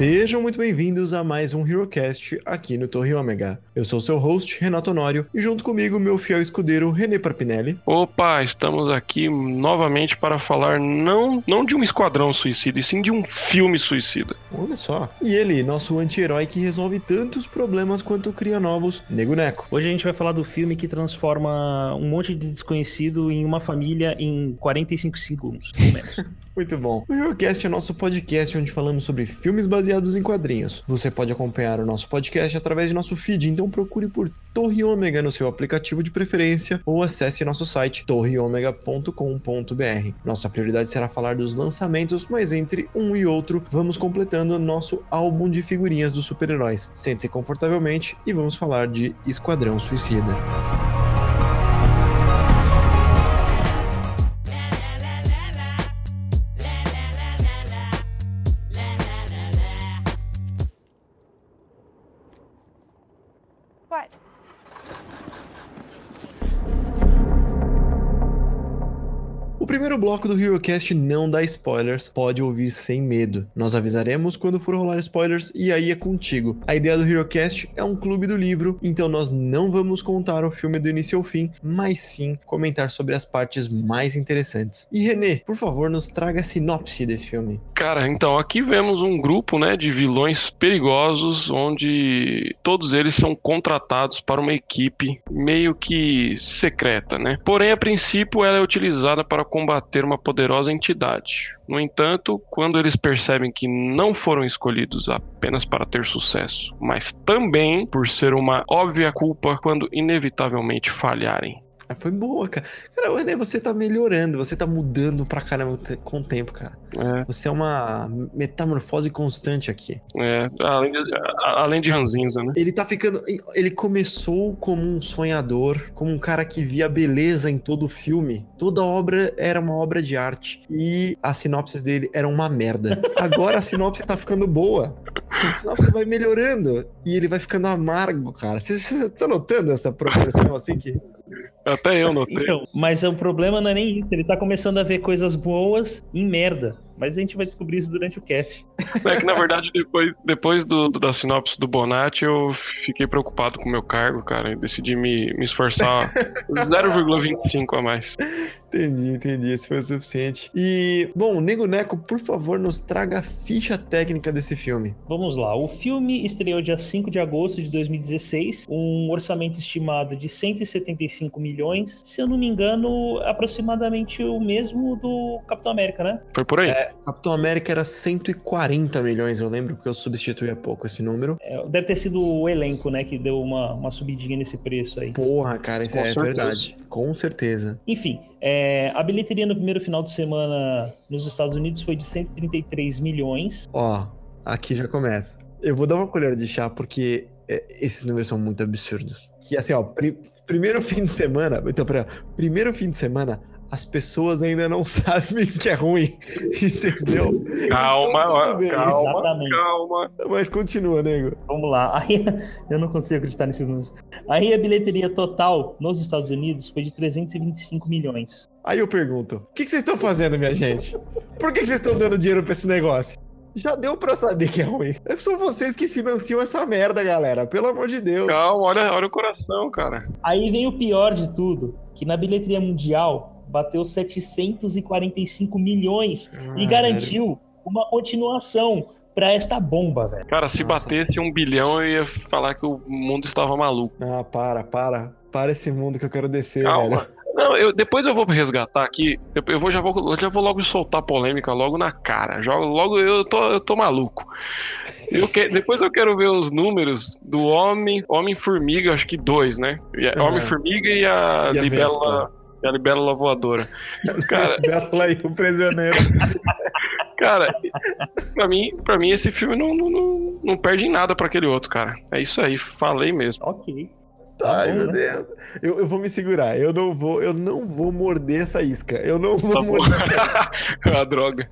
Sejam muito bem-vindos a mais um HeroCast aqui no Torre Ômega. Eu sou seu host, Renato Honório, e junto comigo, meu fiel escudeiro, René Parpinelli. Opa, estamos aqui novamente para falar não, não de um esquadrão suicida, e sim de um filme suicida. Olha só. E ele, nosso anti-herói que resolve tantos problemas quanto cria novos, Nego Neco. Hoje a gente vai falar do filme que transforma um monte de desconhecido em uma família em 45 segundos, pelo menos. Muito bom. O HeroCast é nosso podcast onde falamos sobre filmes baseados em quadrinhos. Você pode acompanhar o nosso podcast através de nosso feed, então procure por Torre Ômega no seu aplicativo de preferência ou acesse nosso site torreomega.com.br. Nossa prioridade será falar dos lançamentos, mas entre um e outro vamos completando nosso álbum de figurinhas dos super-heróis. Sente-se confortavelmente e vamos falar de Esquadrão Suicida. Bloco do HeroCast não dá spoilers, pode ouvir sem medo. Nós avisaremos quando for rolar spoilers e aí é contigo. A ideia do HeroCast é um clube do livro, então nós não vamos contar o filme do início ao fim, mas sim comentar sobre as partes mais interessantes. E Renê, por favor, nos traga a sinopse desse filme. Cara, então aqui vemos um grupo, né, de vilões perigosos, onde todos eles são contratados para uma equipe meio que secreta, né? Porém, a princípio, ela é utilizada para combater uma poderosa entidade. No entanto, quando eles percebem que não foram escolhidos apenas para ter sucesso, mas também por ser uma óbvia culpa quando inevitavelmente falharem. Ah, Foi boa, cara. Cara, o Renê, você tá melhorando, você tá mudando pra caramba com o tempo, cara. É, Você é uma metamorfose constante aqui. é, além, de, além de ranzinza, né? Ele tá ficando. Ele começou como um sonhador, como um cara que via beleza em todo o filme. Toda obra era uma obra de arte. E as sinopses dele eram uma merda. Agora a sinopse tá ficando boa. A sinopse vai melhorando. E ele vai ficando amargo, cara. Você tá notando essa proporção assim que. Até eu notei. Então, mas o problema não é nem isso. Ele tá começando a ver coisas boas em merda. Mas a gente vai descobrir isso durante o cast. É que, na verdade, depois, depois do, do- da sinopse do Bonatti, eu fiquei preocupado com o meu cargo, cara, e decidi me, me esforçar 0,25 a mais. Entendi, entendi. Esse foi o suficiente. E, bom, Nego Neco, por favor, nos traga a ficha técnica desse filme. Vamos lá. O filme estreou dia 5 de agosto de 2016. Um orçamento estimado de 175 milhões. Se eu não me engano, aproximadamente o mesmo do Capitão América, né? Foi por aí. Capitão América era 140 milhões, eu lembro, porque eu substituí há pouco esse número. É, deve ter sido o elenco, né, que deu uma, uma subidinha nesse preço aí. Porra, cara, isso é certeza. verdade. Com certeza. Enfim, é, a bilheteria no primeiro final de semana nos Estados Unidos foi de 133 milhões. Ó, aqui já começa. Eu vou dar uma colher de chá porque é, esses números são muito absurdos. Que assim, ó, pri- primeiro fim de semana, então, pera, primeiro fim de semana, as pessoas ainda não sabem que é ruim, entendeu? Calma, Então, calma, Exatamente. calma. Mas continua, nego. Vamos lá. Aí, eu não consigo acreditar nesses números. Aí a bilheteria total nos Estados Unidos foi de 325 milhões. Aí eu pergunto: o que, que vocês estão fazendo, minha gente? Por que, que vocês estão dando dinheiro pra esse negócio? Já deu pra saber que é ruim. São vocês que financiam essa merda, galera. Pelo amor de Deus. Calma, olha, olha o coração, cara. Aí vem o pior de tudo, que na bilheteria mundial bateu 745 milhões e Ah, garantiu uma continuação pra esta bomba, velho. Cara, se Nossa. batesse um bilhão, eu ia falar que o mundo estava maluco. Ah, para, para. Para esse mundo que eu quero descer, Calma. velho. Não, eu, depois eu vou resgatar aqui. Eu, eu vou, já, vou, eu já vou logo soltar polêmica logo na cara. Jogo, logo eu tô, eu tô maluco. Eu que- depois eu quero ver os números do Homem Homem Formiga, acho que dois, né? E a- Aham. Homem Formiga e a, E a Libélula. Vespa. E a Libélula Voadora. Cara, Bela aí, o prisioneiro. cara, pra mim, pra mim esse filme não, não, não, não perde em nada pra aquele outro, cara. É isso aí, falei mesmo. Ok. Tá Ai, bom, meu né? Deus. Eu, eu vou me segurar. Eu não vou, eu não vou morder essa isca. Eu não vou Tá morder. a droga.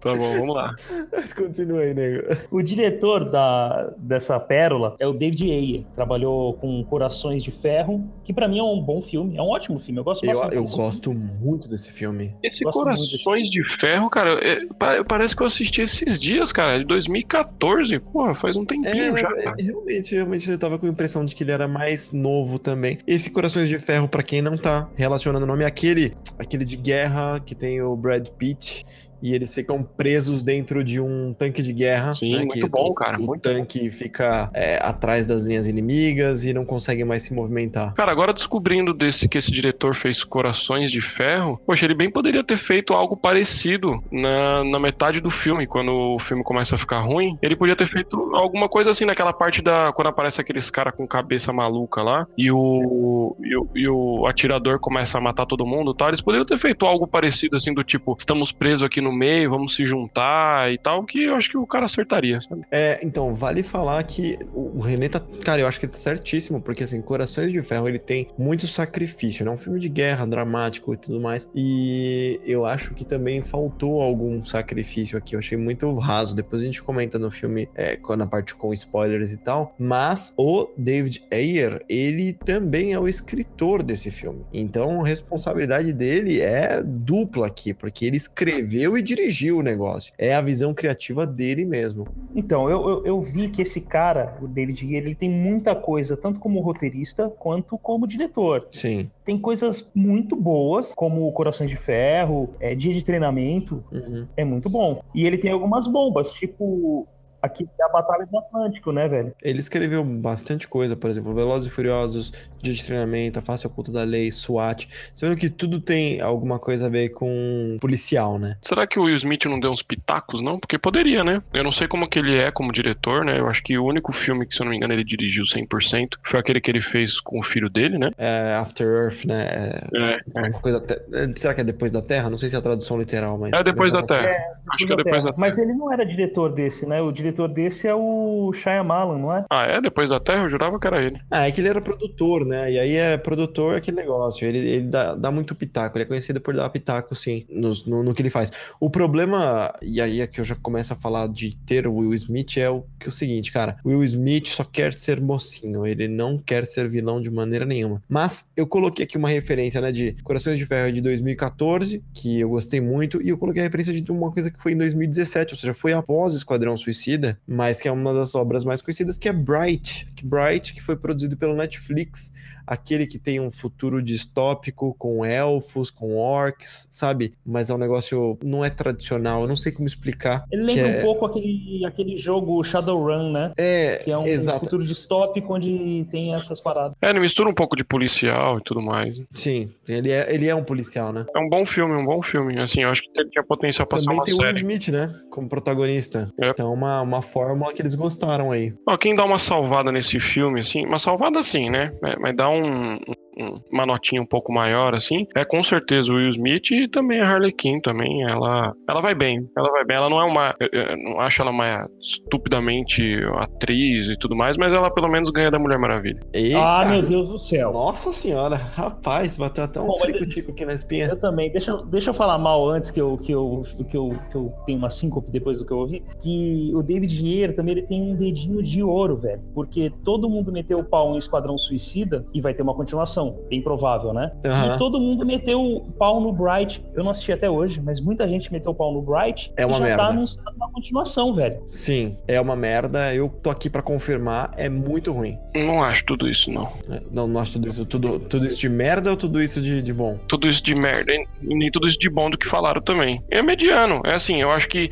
Tá bom, vamos lá. Mas continua aí, nego. O diretor da, dessa pérola é o David Ayer. Trabalhou com Corações de Ferro, que pra mim é um bom filme. É um ótimo filme. Eu gosto Eu, bastante eu desse gosto muito desse filme. Esse Gosto Corações de Ferro, cara, é- pa- parece que eu assisti esses dias, cara, é de 2014. Porra, faz um tempinho já, É, cara. realmente, realmente eu tava com a impressão de que ele era mais novo também. Esse Corações de Ferro, pra quem não tá relacionando o nome, é aquele, aquele de guerra que tem o Brad Pitt e eles ficam presos dentro de um tanque de guerra. Sim, né, muito que bom, o, cara, O muito tanque fica é, atrás das linhas inimigas e não consegue mais se movimentar. Cara, agora descobrindo desse que esse diretor fez Corações de Ferro, poxa, ele bem poderia ter feito algo parecido na, na metade do filme, quando o filme começa a ficar ruim. Ele podia ter feito alguma coisa assim naquela parte da. Quando aparece aqueles caras com cabeça maluca lá e o, e o. e o atirador começa a matar todo mundo e tal. Eles poderiam ter feito algo parecido assim, do tipo, estamos presos aqui no meio, vamos se juntar e tal, que eu acho que o cara acertaria, sabe? É, então, vale falar que o René tá. Cara, eu acho que ele tá certíssimo, porque assim, Corações de Ferro ele tem muito sacrifício, né? Um filme de guerra, dramático e tudo mais. E eu acho que também faltou algum sacrifício aqui. Eu achei muito raso. Depois a gente comenta no filme, é, quando a parte com spoilers e tal. Mas o David Ayer, ele também é o escritor desse filme. Então a responsabilidade dele é dupla aqui, porque ele escreveu e dirigiu o negócio. É a visão criativa dele mesmo. Então, eu, eu, eu vi que esse cara, o David Ayer, ele tem muita coisa, tanto como roteirista quanto como diretor. Sim. Tem coisas muito boas, como Corações de Ferro, é, Dia de Treinamento, Uhum. é muito bom. E ele tem algumas bombas, tipo aqui é a Batalha do Atlântico, né, velho? Ele escreveu bastante coisa, por exemplo, Velozes e Furiosos, Dia de Treinamento, A Face Oculta da Lei, SWAT. Você vendo que tudo tem alguma coisa a ver com policial, né? Será que o Will Smith não deu uns pitacos, não? Porque poderia, né? Eu não sei como que ele é como diretor, né? Eu acho que o único filme que, se eu não me engano, ele dirigiu 100% foi aquele que ele fez com o filho dele, né? É After Earth, né? É É, uma coisa até- é, Será que é Depois da Terra? Não sei se é a tradução literal, mas. é depois da mas- Terra. Acho que é depois da Terra. Mas ele não era diretor desse, né? O diretor desse é o Shyamalan, não é? Ah, é? Depois da Terra? Eu jurava que era ele. Ah, é que ele era produtor, né? E aí é produtor é aquele negócio. Ele, ele dá, dá muito pitaco. Ele é conhecido por dar pitaco, sim, nos- no, no que ele faz. O problema, e aí é que eu já começo a falar de ter o Will Smith, é o que é o seguinte, cara. O Will Smith só quer ser mocinho. Ele não quer ser vilão de maneira nenhuma. Mas eu coloquei aqui uma referência, né? De Corações de Ferro de 2014, que eu gostei muito. E eu coloquei a referência de uma coisa que foi em 2017, ou seja, foi após Esquadrão Suicida, mas que é uma das obras mais conhecidas, que é Bright. Que Bright, que foi produzido pelo Netflix, aquele que tem um futuro distópico com elfos, com orcs, sabe? Mas é um negócio não é tradicional, eu não sei como explicar. Ele lembra é... um pouco aquele, aquele jogo Shadowrun, né? É, Que é um exato. futuro distópico onde tem essas paradas. É, ele mistura um pouco de policial e tudo mais. Sim, ele é, ele é um policial, né? É um bom filme, um bom filme. Assim, eu acho que ele tinha potencial pra ser Também uma tem o Will. Smith, né? Como protagonista. É. Então, uma, uma fórmula que eles gostaram aí. Ó, quem dá uma salvada nesse filme, assim, uma salvada assim, né? É, Mas dá um, um- uma notinha um pouco maior, assim, é com certeza o Will Smith e também a Harley Quinn também. Ela, ela vai bem, ela vai bem. Ela não é uma. eu- não acho ela uma estupidamente atriz e tudo mais, mas ela pelo menos ganha da Mulher Maravilha. Eita! Ah, meu Deus do céu. Nossa senhora, rapaz, bateu até um Bom, circo-tico aqui na espinha. Eu também. Deixa, eu- deixa eu falar mal antes que eu, que, eu, que, eu, que eu tenho uma síncope depois do que eu ouvi. Que o David Ayer também ele tem um dedinho de ouro, velho. Porque todo mundo meteu o pau em Esquadrão Suicida e vai ter uma continuação. Bem provável, né? Aham. E todo mundo meteu o pau no Bright. Eu não assisti até hoje, mas muita gente meteu o pau no Bright. É uma e já merda. tá anunciando uma continuação, velho. Sim, é uma merda. Eu tô aqui pra confirmar, é muito ruim. Não acho tudo isso, não. É, Não, não acho tudo isso, tudo, tudo isso de merda ou tudo isso de, de bom? Tudo isso de merda e nem tudo isso de bom do que falaram também. É mediano. É assim, eu acho que.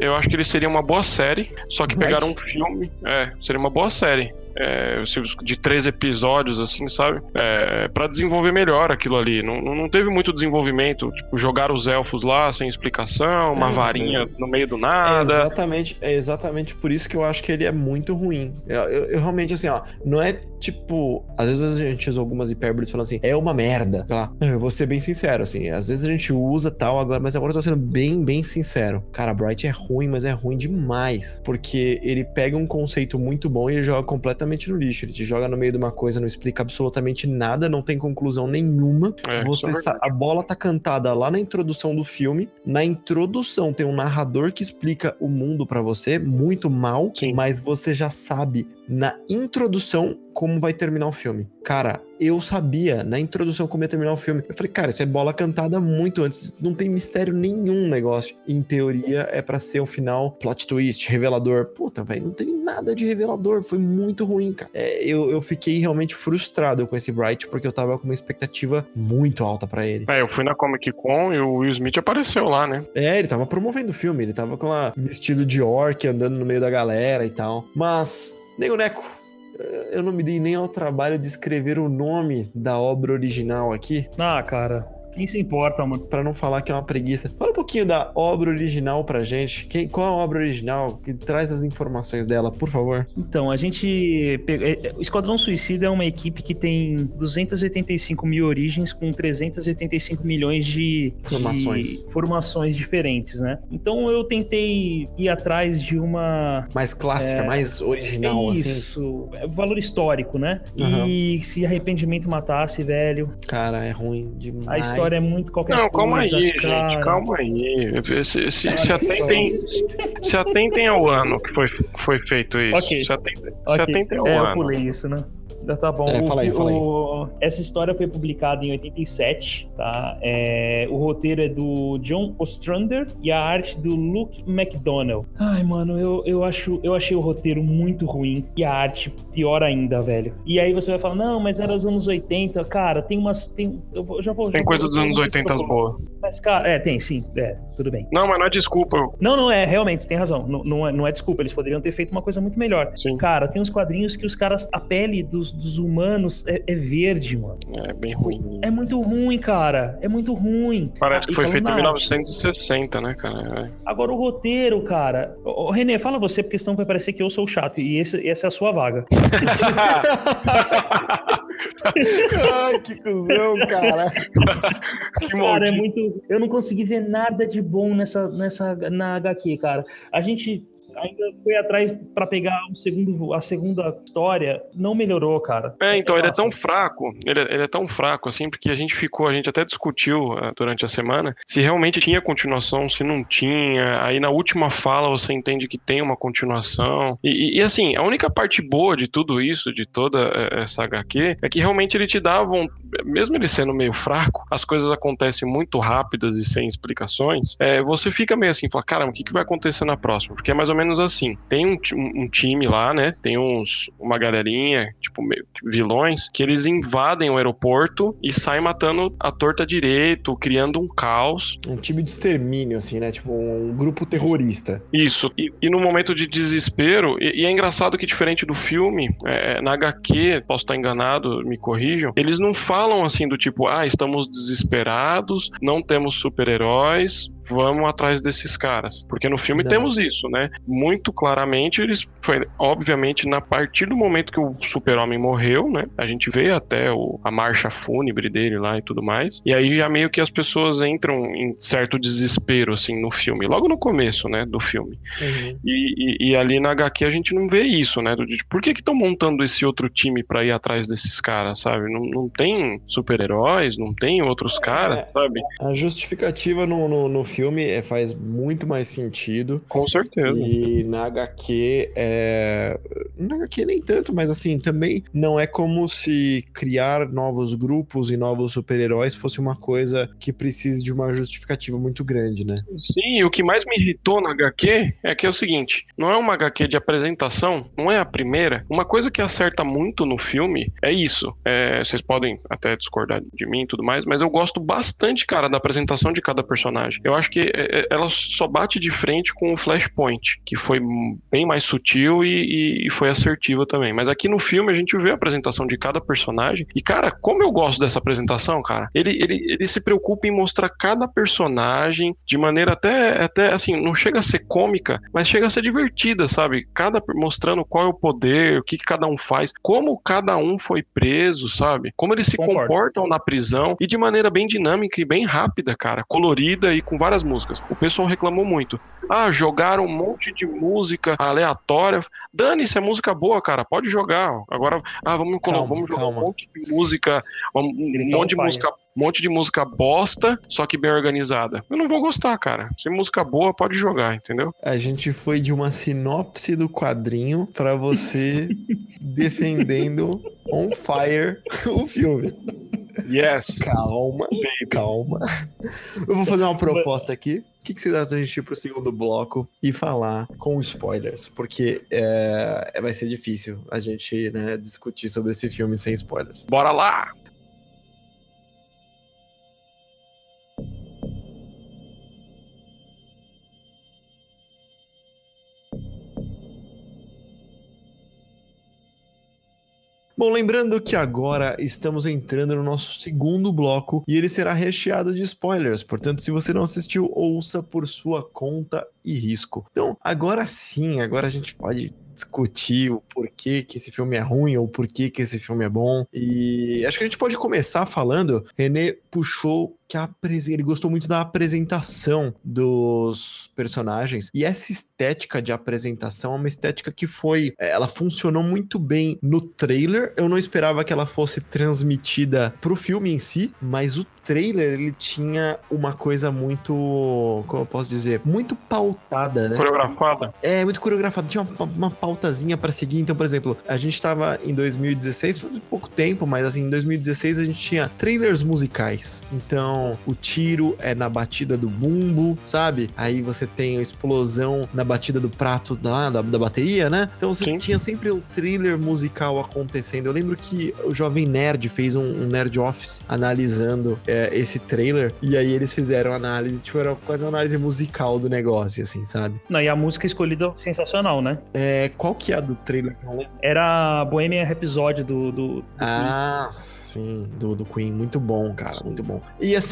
Eu acho que ele seria uma boa série, só que pegaram um filme. É, seria uma boa série. É, se- de três episódios, assim, sabe? É, para desenvolver melhor aquilo ali. Não, não teve muito desenvolvimento. Tipo, jogar os elfos lá sem explicação, uma É, varinha no meio do É nada. exatamente, é exatamente por isso que eu acho que ele é muito ruim. Eu, eu- eu realmente, assim, ó, não é tipo, às vezes a gente usa algumas hipérboles falando assim, é uma merda. Lá, eu vou ser bem sincero, assim, às vezes a gente usa tal, agora, mas agora eu tô sendo bem, bem sincero. Cara, Bright é ruim, mas é ruim demais. Porque ele pega um conceito muito bom e ele joga completamente no lixo. Ele te joga no meio de uma coisa, não explica absolutamente nada, não tem conclusão nenhuma. É, Você é a bola tá cantada lá na introdução do filme. Na introdução tem um narrador que explica o mundo pra você, muito mal, Sim. mas você já sabe na introdução como vai terminar o filme. Cara, eu sabia na introdução como ia terminar o filme. Eu falei, cara, isso é bola cantada muito antes. Não tem mistério nenhum negócio. Em teoria, é pra ser um final plot twist, revelador. Puta, velho, não teve nada de revelador. Foi muito ruim, cara. É, eu, eu fiquei realmente frustrado com esse Bright, porque eu tava com uma expectativa muito alta pra ele. É, eu fui na Comic Con e o Will Smith apareceu lá, né? É, ele tava promovendo o filme, ele tava com lá vestido de orc, andando no meio da galera e tal. Mas, Nego Neco, eu não me dei nem ao trabalho de escrever o nome da obra original aqui, Ah, cara, quem se importa, mano? pra não falar que é uma preguiça. Fala um pouquinho da obra original pra gente. Quem, qual é a obra original? Que traz as informações dela, por favor. Então, a gente. pega- é, é, O Esquadrão Suicida é uma equipe que tem 285 mil origens com 385 milhões de Formações. de formações diferentes, né? Então eu tentei ir atrás de uma. Mais clássica, É, mais original, assim. Isso, é valor histórico, né? Aham. E se arrependimento matasse, velho. Cara, é ruim demais. História é muito qualquer Não, calma coisa. aí, cara. gente, calma aí. Se, se, se, atentem, se atentem ao ano que foi, foi feito isso. Ok. Se, atentem, se Ok. atentem ao É, eu ano. pulei isso, né? Tá bom. É, O fala aí, fala aí. o- Essa história foi publicada em 87, tá? É, O roteiro é do John Ostrander e a arte do Luke McDonnell. Ai, mano, eu, eu, acho, eu achei o roteiro muito ruim e a arte pior ainda, velho. E aí você vai falar, não, mas era os anos 80. Cara, tem umas... Tem, eu já vou, já Tem coisa dos anos não sei se 80 eu tô- boa. Mas, cara, é, tem, sim. É, tudo bem. Não, mas não é desculpa. Não, não é, realmente, você tem razão. Não, não, é, não é desculpa, eles poderiam ter feito uma coisa muito melhor. Sim, Cara, tem uns quadrinhos que os caras, a pele dos, dos humanos é, é verde, mano. é bem ruim. É muito ruim, cara. É muito ruim. Parece Ah, que foi feito em na arte. 1960, né, cara? Agora o roteiro, cara. Ô, Renê, fala você, porque senão vai parecer que eu sou o chato. E esse, essa é a sua vaga. Ai, que cuzão, cara. que Cara, é muito. Eu não consegui ver nada de bom nessa, nessa na HQ, cara. A gente ainda foi atrás pra pegar segundo, a segunda história. Não melhorou, cara. É, então ele é tão fraco, ele é, ele é tão fraco assim, porque a gente ficou, a gente até discutiu ah, durante a semana se realmente tinha continuação, se não tinha. Aí na última fala você entende que tem uma continuação. E, e- e, assim, a única parte boa de tudo isso, de toda eh, essa HQ, é que realmente ele te dá, von- mesmo ele sendo meio fraco, as coisas acontecem muito rápidas e sem explicações. É, você fica meio assim, fala, caramba, o que, que vai acontecer na próxima? Porque é mais ou menos assim: tem um, um- um time lá, né? Tem uns, uma galerinha, tipo, meio que vilões, que eles invadem o aeroporto e saem matando a torta direito, criando um caos. Um time de extermínio, assim, né? Tipo, um grupo terrorista. Isso. E, e no momento de desespero, e, e é engraçado que diferente do filme, é, na HQ, posso estar enganado, me corrijam, eles não falam assim do tipo, ah, estamos desesperados, não temos super-heróis, vamos atrás desses caras. Porque no filme Não. temos isso, né? Muito claramente, eles foi, obviamente, na partir do momento que o super-homem morreu, né? A gente vê até o- a marcha fúnebre dele lá e tudo mais. E aí já meio que as pessoas entram em certo desespero, assim, no filme. Logo no começo, né, do filme. Uhum. E, e- e ali na HQ a gente não vê isso, né? do- de Por que que estão montando esse outro time pra ir atrás desses caras, sabe? Não, não tem super-heróis, não tem outros caras, É. sabe? A justificativa no, no, no filme é, faz muito mais sentido. Com certeza. E na HQ, é... na HQ nem tanto, mas assim, também não é como se criar novos grupos e novos super-heróis fosse uma coisa que precise de uma justificativa muito grande, né? Sim, o que mais me irritou na HQ é que é o seguinte: não é uma HQ de apresentação, não é a primeira. Uma coisa que acerta muito no filme é isso. É, vocês podem até discordar de mim e tudo mais, mas eu gosto bastante, cara, da apresentação de cada personagem. Eu acho acho que é, é, ela só bate de frente com o Flashpoint, que foi bem mais sutil e, e, foi assertiva também. Mas aqui no filme a gente vê a apresentação de cada personagem. E, cara, como eu gosto dessa apresentação, cara, ele, ele, ele se preocupa em mostrar cada personagem de maneira até, até assim, não chega a ser cômica, mas chega a ser divertida, sabe? Cada mostrando qual é o poder, o que, que cada um faz, como cada um foi preso, sabe? Como eles se Concordo. comportam na prisão e de maneira bem dinâmica e bem rápida, cara, colorida e com várias músicas. O pessoal reclamou muito. Ah, jogaram um monte de música aleatória. Dane-se, é música boa, cara, pode jogar. Agora, ah, vamos, calma, vamos jogar calma. um monte de música, um, um monte de música um monte de música bosta, só que bem organizada. Eu não vou gostar, cara. Se música boa, pode jogar, entendeu? A gente foi de uma sinopse do quadrinho para você defendendo on fire o filme. Yes. Calma, calma. Eu vou fazer uma proposta aqui. O que, que vocês acham da gente ir pro segundo bloco e falar com spoilers? Porque é, vai ser difícil a gente né, discutir sobre esse filme sem spoilers. Bora lá! Bom, lembrando que agora estamos entrando no nosso segundo bloco e ele será recheado de spoilers. Portanto, se você não assistiu, ouça por sua conta e risco. Então, agora sim, agora a gente pode discutir o porquê que esse filme é ruim ou porquê que esse filme é bom. E acho que a gente pode começar falando. René puxou que a ele gostou muito da apresentação dos personagens e essa estética de apresentação é uma estética que foi, ela funcionou muito bem no trailer. Eu não esperava que ela fosse transmitida pro filme em si, mas o trailer ele tinha uma coisa muito, como eu posso dizer, muito pautada, né? Coreografada. É, muito coreografada. Tinha uma, uma pautazinha para seguir. Então, por exemplo, a gente tava em 2016, foi pouco tempo, mas assim, em 2016 a gente tinha trailers musicais. Então, o tiro é na batida do bumbo, sabe? Aí você tem a explosão na batida do prato da, da, da bateria, né? Então você Sim. tinha sempre um trailer musical acontecendo. Eu lembro que o Jovem Nerd fez um, um Nerd Office analisando é, esse trailer. E aí eles fizeram análise, tipo, era quase uma análise musical do negócio, assim, sabe? Não, e a música escolhida sensacional, né? É, qual que é a do trailer? Era Bohemian Rhapsody do, do, do Ah, Queen. sim, do, do Queen. Muito bom, cara, muito bom. E assim,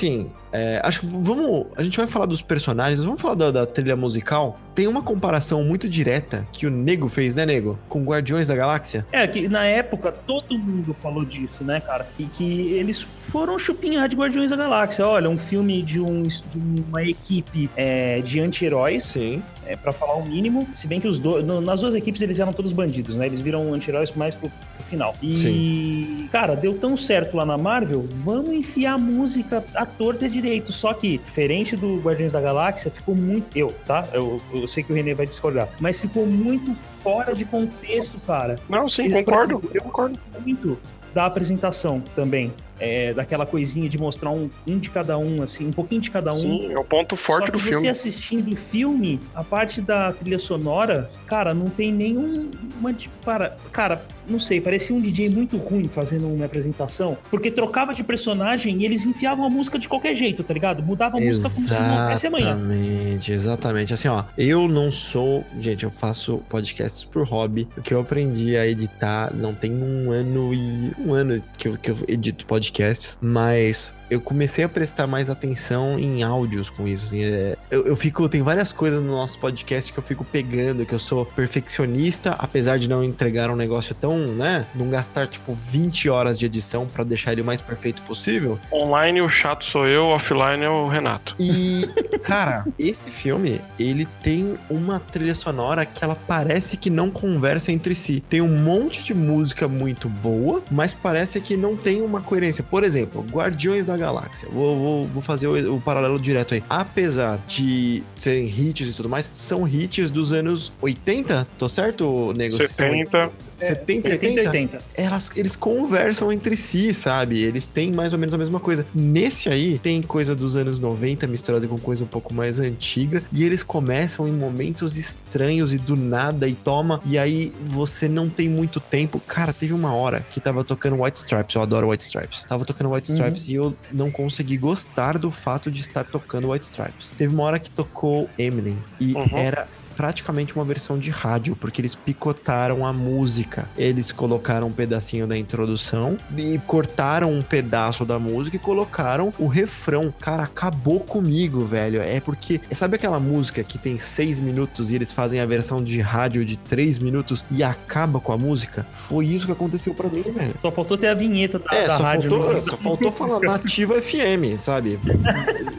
é, acho que vamos. A gente vai falar dos personagens, vamos falar da, da, trilha musical. Tem uma comparação muito direta que o Nego fez, né, Nego? Com Guardiões da Galáxia. É, que na época todo mundo falou disso, né, cara? E que eles foram chupinhar de Guardiões da Galáxia. Olha, um filme de, um, de uma equipe é, de anti-heróis. Sim. É, para falar o mínimo. Se bem que os dois. Nas duas equipes eles eram todos bandidos, né? Eles viram anti-heróis mais pro, pro, final. E, Sim. cara, deu tão certo lá na Marvel, vamos enfiar música à torta direito. Só que, diferente do Guardiões da Galáxia, ficou muito. Eu, tá? Eu, eu sei que o René vai discordar. Mas ficou muito fora de contexto, cara. Não, sim, concordo. Eu concordo. Muito da apresentação também é, daquela coisinha de mostrar um, um de cada um, assim, um pouquinho de cada um. Sim, é o ponto forte do você filme. Você assistindo o filme, a parte da trilha sonora, cara, não tem nenhum. Uma, para, cara, não sei, parecia um DJ muito ruim fazendo uma apresentação, porque trocava de personagem e eles enfiavam a música de qualquer jeito, tá ligado? Mudava a música como se não houvesse amanhã. Exatamente, exatamente. Assim, ó, eu não sou. Gente, eu faço podcasts por hobby. O que eu aprendi a editar não tem um ano e. Um ano que eu, que eu edito podcast podcasts, mas eu comecei a prestar mais atenção em áudios com isso. Assim, é, eu, eu, fico, tem várias coisas no nosso podcast que eu fico pegando, que eu sou perfeccionista, apesar de não entregar um negócio tão, né? Não gastar tipo 20 horas de edição para deixar ele o mais perfeito possível. Online o chato sou eu, offline é o Renato. E, cara, esse filme, ele tem uma trilha sonora que ela parece que não conversa entre si. Tem um monte de música muito boa, mas parece que não tem uma coerência. Por exemplo, Guardiões da Galáxia. Vou, vou, vou fazer o, o, paralelo direto aí. Apesar de serem hits e tudo mais, são hits dos anos 80, tô certo, nego? 70. 70 e 80? 80. Elas, eles conversam entre si, sabe? Eles têm mais ou menos a mesma coisa. Nesse aí, tem coisa dos anos 90 misturada com coisa um pouco mais antiga. E eles começam em momentos estranhos e do nada e toma. E aí você não tem muito tempo. Cara, teve uma hora que tava tocando White Stripes. Eu adoro White Stripes. Tava tocando White Stripes e eu não consegui gostar do fato de estar tocando White Stripes. Teve uma hora que tocou Eminem e Uhum. era praticamente uma versão de rádio, porque eles picotaram a música. Eles colocaram um pedacinho da introdução e cortaram um pedaço da música e colocaram o refrão. Cara, acabou comigo, velho. É porque, sabe aquela música que tem seis minutos e eles fazem a versão de rádio de três minutos e acaba com a música? Foi isso que aconteceu pra mim, velho. Só faltou ter a vinheta da, É, da só rádio. faltou, só faltou falar nativa FM, sabe?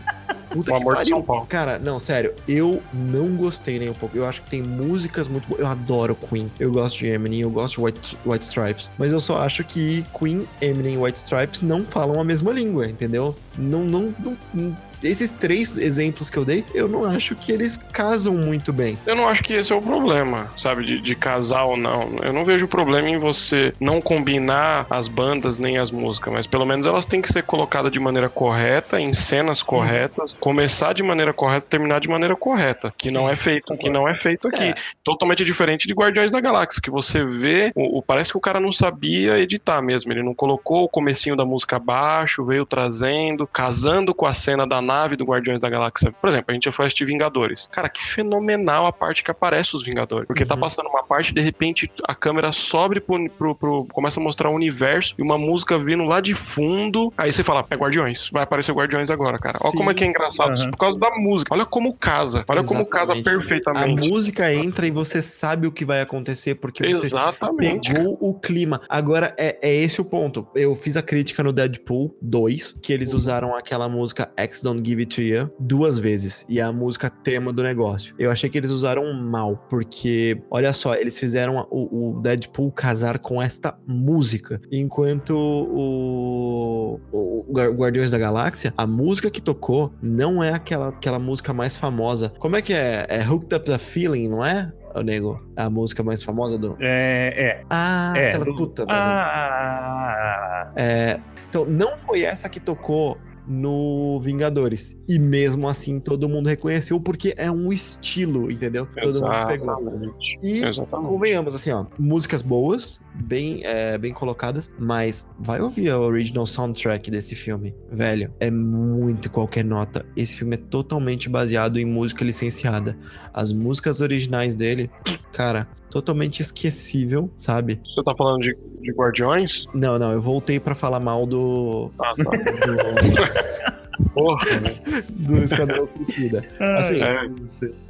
Puta O que amor de pariu. São Paulo. Cara, não, sério, eu não gostei nem um pouco. Eu acho que tem músicas muito boas. Eu adoro Queen. Eu gosto de Eminem, eu gosto de White, White Stripes. Mas eu só acho que Queen, Eminem e White Stripes não falam a mesma língua, entendeu? Não, não, não- não- Esses três exemplos que eu dei, eu não acho que eles casam muito bem. Eu não acho que esse é o problema, sabe? De, de casar ou não. Eu não vejo problema em você não combinar as bandas nem as músicas, mas pelo menos elas têm que ser colocadas de maneira correta, em cenas corretas, começar de maneira correta, terminar de maneira correta, que Sim, não é feito, que não é feito aqui. É. Totalmente diferente de Guardiões da Galáxia, que você vê, o, o- parece que o cara não sabia editar mesmo, ele não colocou o comecinho da música abaixo, veio trazendo, casando com a cena da nave do Guardiões da Galáxia. Por exemplo, a gente já foi assistir Vingadores. Cara, que fenomenal a parte que aparece os Vingadores. Porque tá Uhum. passando uma parte, de repente a câmera sobe pro, pro- pro- começa a mostrar o universo e uma música vindo lá de fundo. Aí você fala, é Guardiões. Vai aparecer Guardiões agora, cara. Olha Sim. como é que é engraçado. Aham. Por causa da música. Olha como casa. Olha como casa Exatamente. A perfeitamente. música entra e você sabe o que vai acontecer, porque você Exatamente. pegou o clima. Agora, é, é esse o ponto. Eu fiz a crítica no Deadpool 2, que eles usaram aquela música X Don't Give It To You duas vezes. E é a música tema do negócio. Eu achei que eles usaram mal, porque, olha só, eles fizeram o, o Deadpool casar com esta música. Enquanto o, o Guar- Guardiões da Galáxia, a música que tocou não é aquela, aquela música mais famosa. Como é que é? É Hooked Up the Feeling, não é? Ô, nego, a música mais famosa do. É, é. Ah, É, aquela do- puta, velho. Ah, É, então, não foi essa que tocou no Vingadores. E mesmo assim, todo mundo reconheceu porque é um estilo, entendeu? Todo mundo pegou. Exatamente. E Exatamente. convenhamos, assim, ó, músicas boas, bem, é, bem colocadas, mas vai ouvir a original soundtrack desse filme, velho. É muito qualquer nota. Esse filme é totalmente baseado em música licenciada. As músicas originais dele, cara, totalmente esquecível, sabe? Você tá falando de, de Guardiões? Não, não, eu voltei pra falar mal do. Ah, tá. do, Porra. do Esquadrão Suicida. Assim, é.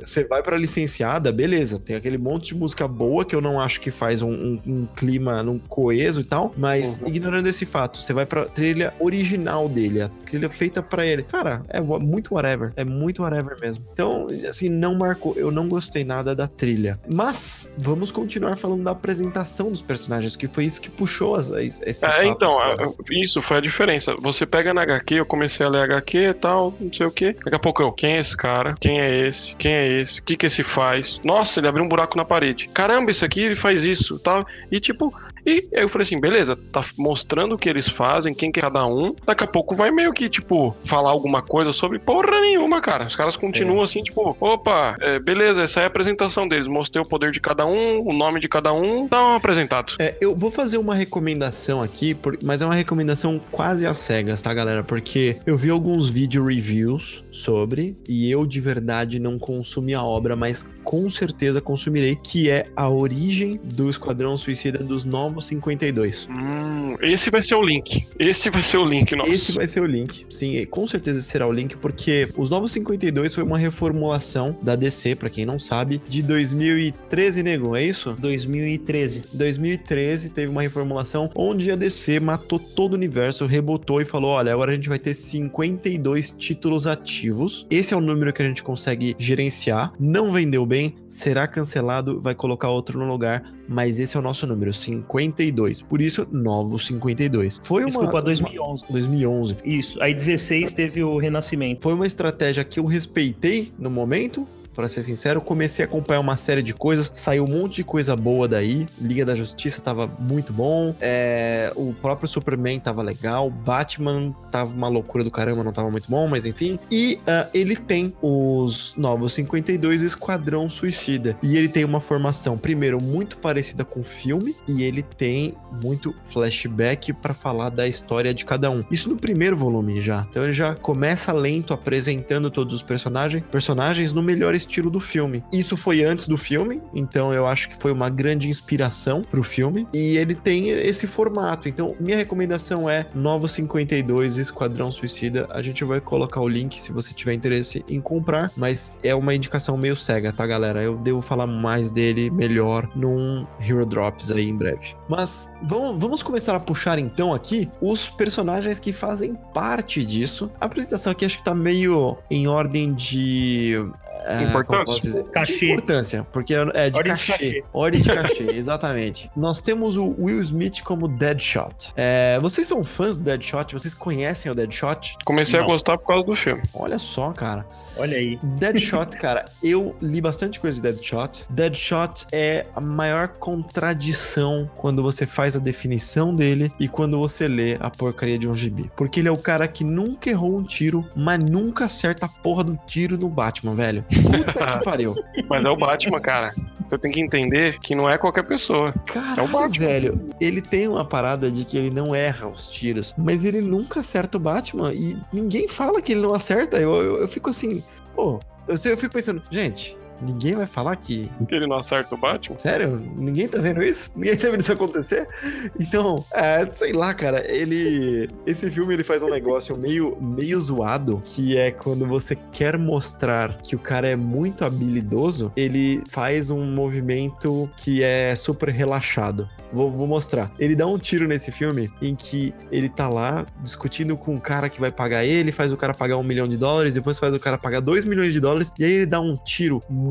você vai pra licenciada, beleza. Tem aquele monte de música boa que eu não acho que faz um, um- um clima num coeso e tal, mas Uhum. ignorando esse fato, você vai pra trilha original dele, a trilha feita pra ele. Cara, é muito whatever. É muito whatever mesmo. Então, assim, não marcou. Eu não gostei nada da trilha. Mas, vamos continuar falando da apresentação dos personagens, que foi isso que puxou as, esse. É, papo. então, é, isso foi a diferença. Você pega na HQ, eu comecei a ler HQ e tal, não sei o que. Daqui a pouco eu, quem é esse cara? Quem é esse? Quem é esse? O que que esse faz? Nossa, ele abriu um buraco na parede. Caramba, isso aqui ele faz isso, tal. E tipo, e aí eu falei assim, beleza, tá mostrando o que eles fazem, quem que é cada um. Daqui a pouco vai meio que, tipo, falar alguma coisa sobre porra nenhuma, cara. Os caras continuam assim, tipo, opa, é, beleza, essa é a apresentação deles. Mostrei o poder de cada um, o nome de cada um, tá um apresentado. É, eu vou fazer uma recomendação aqui, por- mas é uma recomendação quase às cegas, tá, galera? Porque eu vi alguns vídeo reviews sobre e eu de verdade não consumi a obra, mas com certeza consumirei, que é a origem do Esquadrão Suicida dos Novos 52. Hum, esse vai ser o link. Esse vai ser o link, nossa. Esse vai ser o link. Sim, com certeza será o link, porque os Novos 52 foi uma reformulação da DC, pra quem não sabe, de 2013, nego, é isso? 2013. 2013 teve uma reformulação onde a DC matou todo o universo, rebotou e falou: olha, agora a gente vai ter 52 títulos ativos. Esse é o número que a gente consegue gerenciar. Não vendeu bem, será cancelado, vai colocar outro no lugar, mas esse é o nosso número, 52. Por isso, novos 52. Foi uma. Desculpa, 2011. 2011. Isso. Aí 16 teve o Renascimento. Foi uma estratégia que eu respeitei no momento, pra ser sincero. Comecei a acompanhar uma série de coisas, saiu um monte de coisa boa daí. Liga da Justiça tava muito bom, é, o próprio Superman tava legal, Batman tava uma loucura do caramba, não tava muito bom, mas enfim. E uh, ele tem os Novos 52 Esquadrão Suicida. E ele tem uma formação, primeiro, muito parecida com o filme, e ele tem muito flashback para falar da história de cada um. Isso no primeiro volume já. Então ele já começa lento apresentando todos os personagens, personagens no melhor estilo do filme. Isso foi antes do filme, então eu acho que foi uma grande inspiração pro filme. E ele tem esse formato. Então, minha recomendação é Novos 52 Esquadrão Suicida. A gente vai colocar o link se você tiver interesse em comprar, mas é uma indicação meio cega, tá, galera? Eu devo falar mais dele melhor num Hero Drops aí em breve. Mas vamos, vamos começar a puxar então aqui os personagens que fazem parte disso. A apresentação aqui acho que tá meio em ordem de é, importância. Cachê. De importância, porque é de Ordem de cachê. cachê. Ordem de cachê, exatamente. Nós temos o Will Smith como Deadshot. É, vocês são fãs do Deadshot? Vocês conhecem o Deadshot? Comecei Não. a gostar por causa do filme. Olha só, cara. Olha aí. Deadshot, cara, eu li bastante coisa de Deadshot. Deadshot é a maior contradição quando você faz a definição dele e quando você lê a porcaria de um gibi. Porque ele é o cara que nunca errou um tiro, mas nunca acerta a porra do tiro no Batman, velho. Puta que pariu. Mas é o Batman, cara. Você tem que entender que não é qualquer pessoa. Caralho, É o Batman. velho. Ele tem uma parada de que ele não erra os tiros, mas ele nunca acerta o Batman e ninguém fala que ele não acerta. Eu, eu, eu fico assim, pô, eu, eu fico pensando, gente, ninguém vai falar que Que ele não acerta o Batman. Sério? Ninguém tá vendo isso? Ninguém tá vendo isso acontecer? Então, é, sei lá, cara, ele. Esse filme ele faz um negócio meio, meio zoado, que é quando você quer mostrar que o cara é muito habilidoso, ele faz um movimento que é super relaxado. Vou, vou mostrar. Ele dá um tiro nesse filme em que ele tá lá discutindo com o cara que vai pagar ele, faz o cara pagar um milhão de dólares, depois faz o cara pagar dois milhões de dólares, e aí ele dá um tiro muito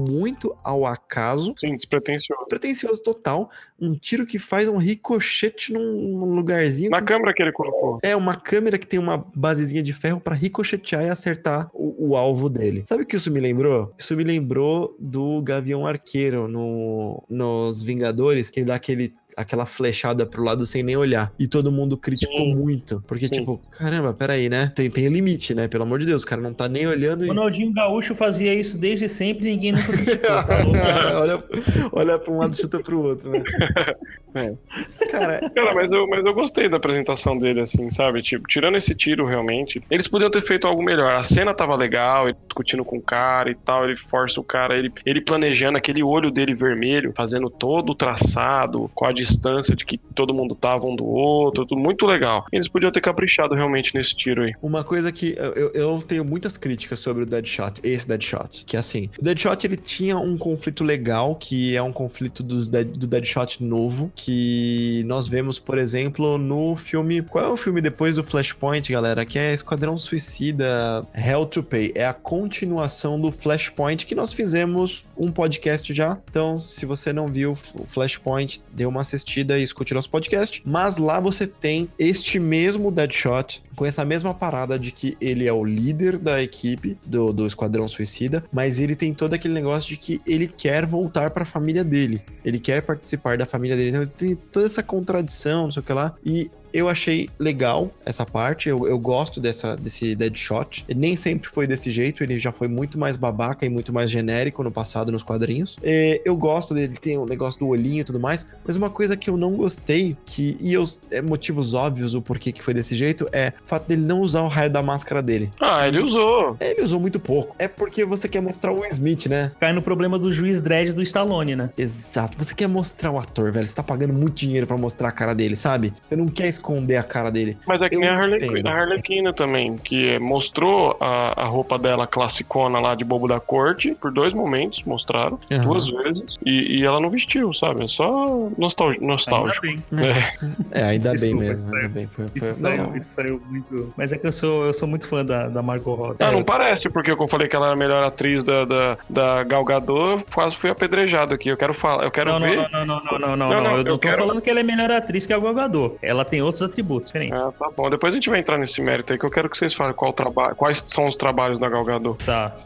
ao acaso Sim, despretensioso. pretencioso total. Um tiro que faz um ricochete num, lugarzinho. Na que- câmera que ele colocou. É uma câmera que tem uma basezinha de ferro pra ricochetear e acertar o, o alvo dele. Sabe o que isso me lembrou? Isso me lembrou do Gavião Arqueiro no, nos Vingadores, que ele dá aquele, aquela flechada pro lado sem nem olhar. E todo mundo criticou Sim. muito. Porque, Sim. tipo, caramba, peraí, né? Tem, tem limite, né? Pelo amor de Deus, o cara não tá nem olhando e. Ronaldinho Gaúcho fazia isso desde sempre e ninguém nunca criticou. tá olha, olha pra um lado e chuta pro outro, né? É. Cara, Cara, mas eu, mas eu gostei da apresentação dele, assim, sabe? Tipo, tirando esse tiro, realmente, eles podiam ter feito algo melhor. A cena tava legal, ele discutindo com o cara e tal, ele força o cara, ele, ele planejando aquele olho dele vermelho, fazendo todo o traçado, com a distância de que todo mundo tava um do outro, tudo muito legal. Eles podiam ter caprichado realmente nesse tiro aí. Uma coisa que eu, eu- tenho muitas críticas sobre o Deadshot, esse Deadshot, que é assim, o Deadshot ele tinha um conflito legal, que é um conflito do, Dead- do Deadshot novo, que nós vemos, por exemplo, no filme, qual é o filme depois do Flashpoint, galera? Que é Esquadrão Suicida Hell to Pay, é a continuação do Flashpoint que nós fizemos um podcast já, então se você não viu o Flashpoint, dê uma assistida e escute nosso podcast, mas lá você tem este mesmo Deadshot, com essa mesma parada de que ele é o líder da equipe do, do Esquadrão Suicida, mas ele tem todo aquele negócio de que ele quer voltar pra família dele. Ele quer participar da família dele. Então tem toda essa contradição, não sei o que lá. E eu achei legal essa parte, eu, eu gosto dessa, desse Deadshot. Ele nem sempre foi desse jeito, ele já foi muito mais babaca e muito mais genérico no passado nos quadrinhos. É, eu gosto dele, tem o negócio do olhinho e tudo mais, mas uma coisa que eu não gostei, que, e eu, é motivos óbvios o porquê que foi desse jeito, é o fato dele não usar o raio da máscara dele. Ah, ele usou. É, Ele usou muito pouco. É porque você quer mostrar o Will Smith, né? Cai no problema do juiz dread do Stallone, né? Exato. Você quer mostrar o ator, velho. Você tá pagando muito dinheiro pra mostrar a cara dele, sabe? Você não quer esconder a cara dele. Mas é que Eu nem a Harley, entendo. a Harlequina também, que mostrou a, a roupa dela classicona lá de bobo da corte, por dois momentos, mostraram, Aham. duas vezes, e, e ela não vestiu, sabe? É só nostal, nostálgico. Ainda bem. É, ainda bem Desculpa, mesmo. isso Ainda bem. Foi, foi... Isso, Não, saiu, não. isso saiu muito. Mas é que eu sou, eu sou muito fã da, da Margot Robbie. Ah, não parece, porque eu falei que ela era a melhor atriz da, da, da Gal Gadot, eu quase fui apedrejado aqui. Eu quero falar, eu quero Não, ver. não, não, não, não, não, não, Não, não. não, Eu eu não tô quero- falando que ela é melhor atriz que a Gal Gadot. Ela tem outros atributos, diferente. Ah, tá bom. Depois a gente vai entrar nesse mérito aí que eu quero que vocês falem qual trabalho, quais são os trabalhos da Galgador. Tá.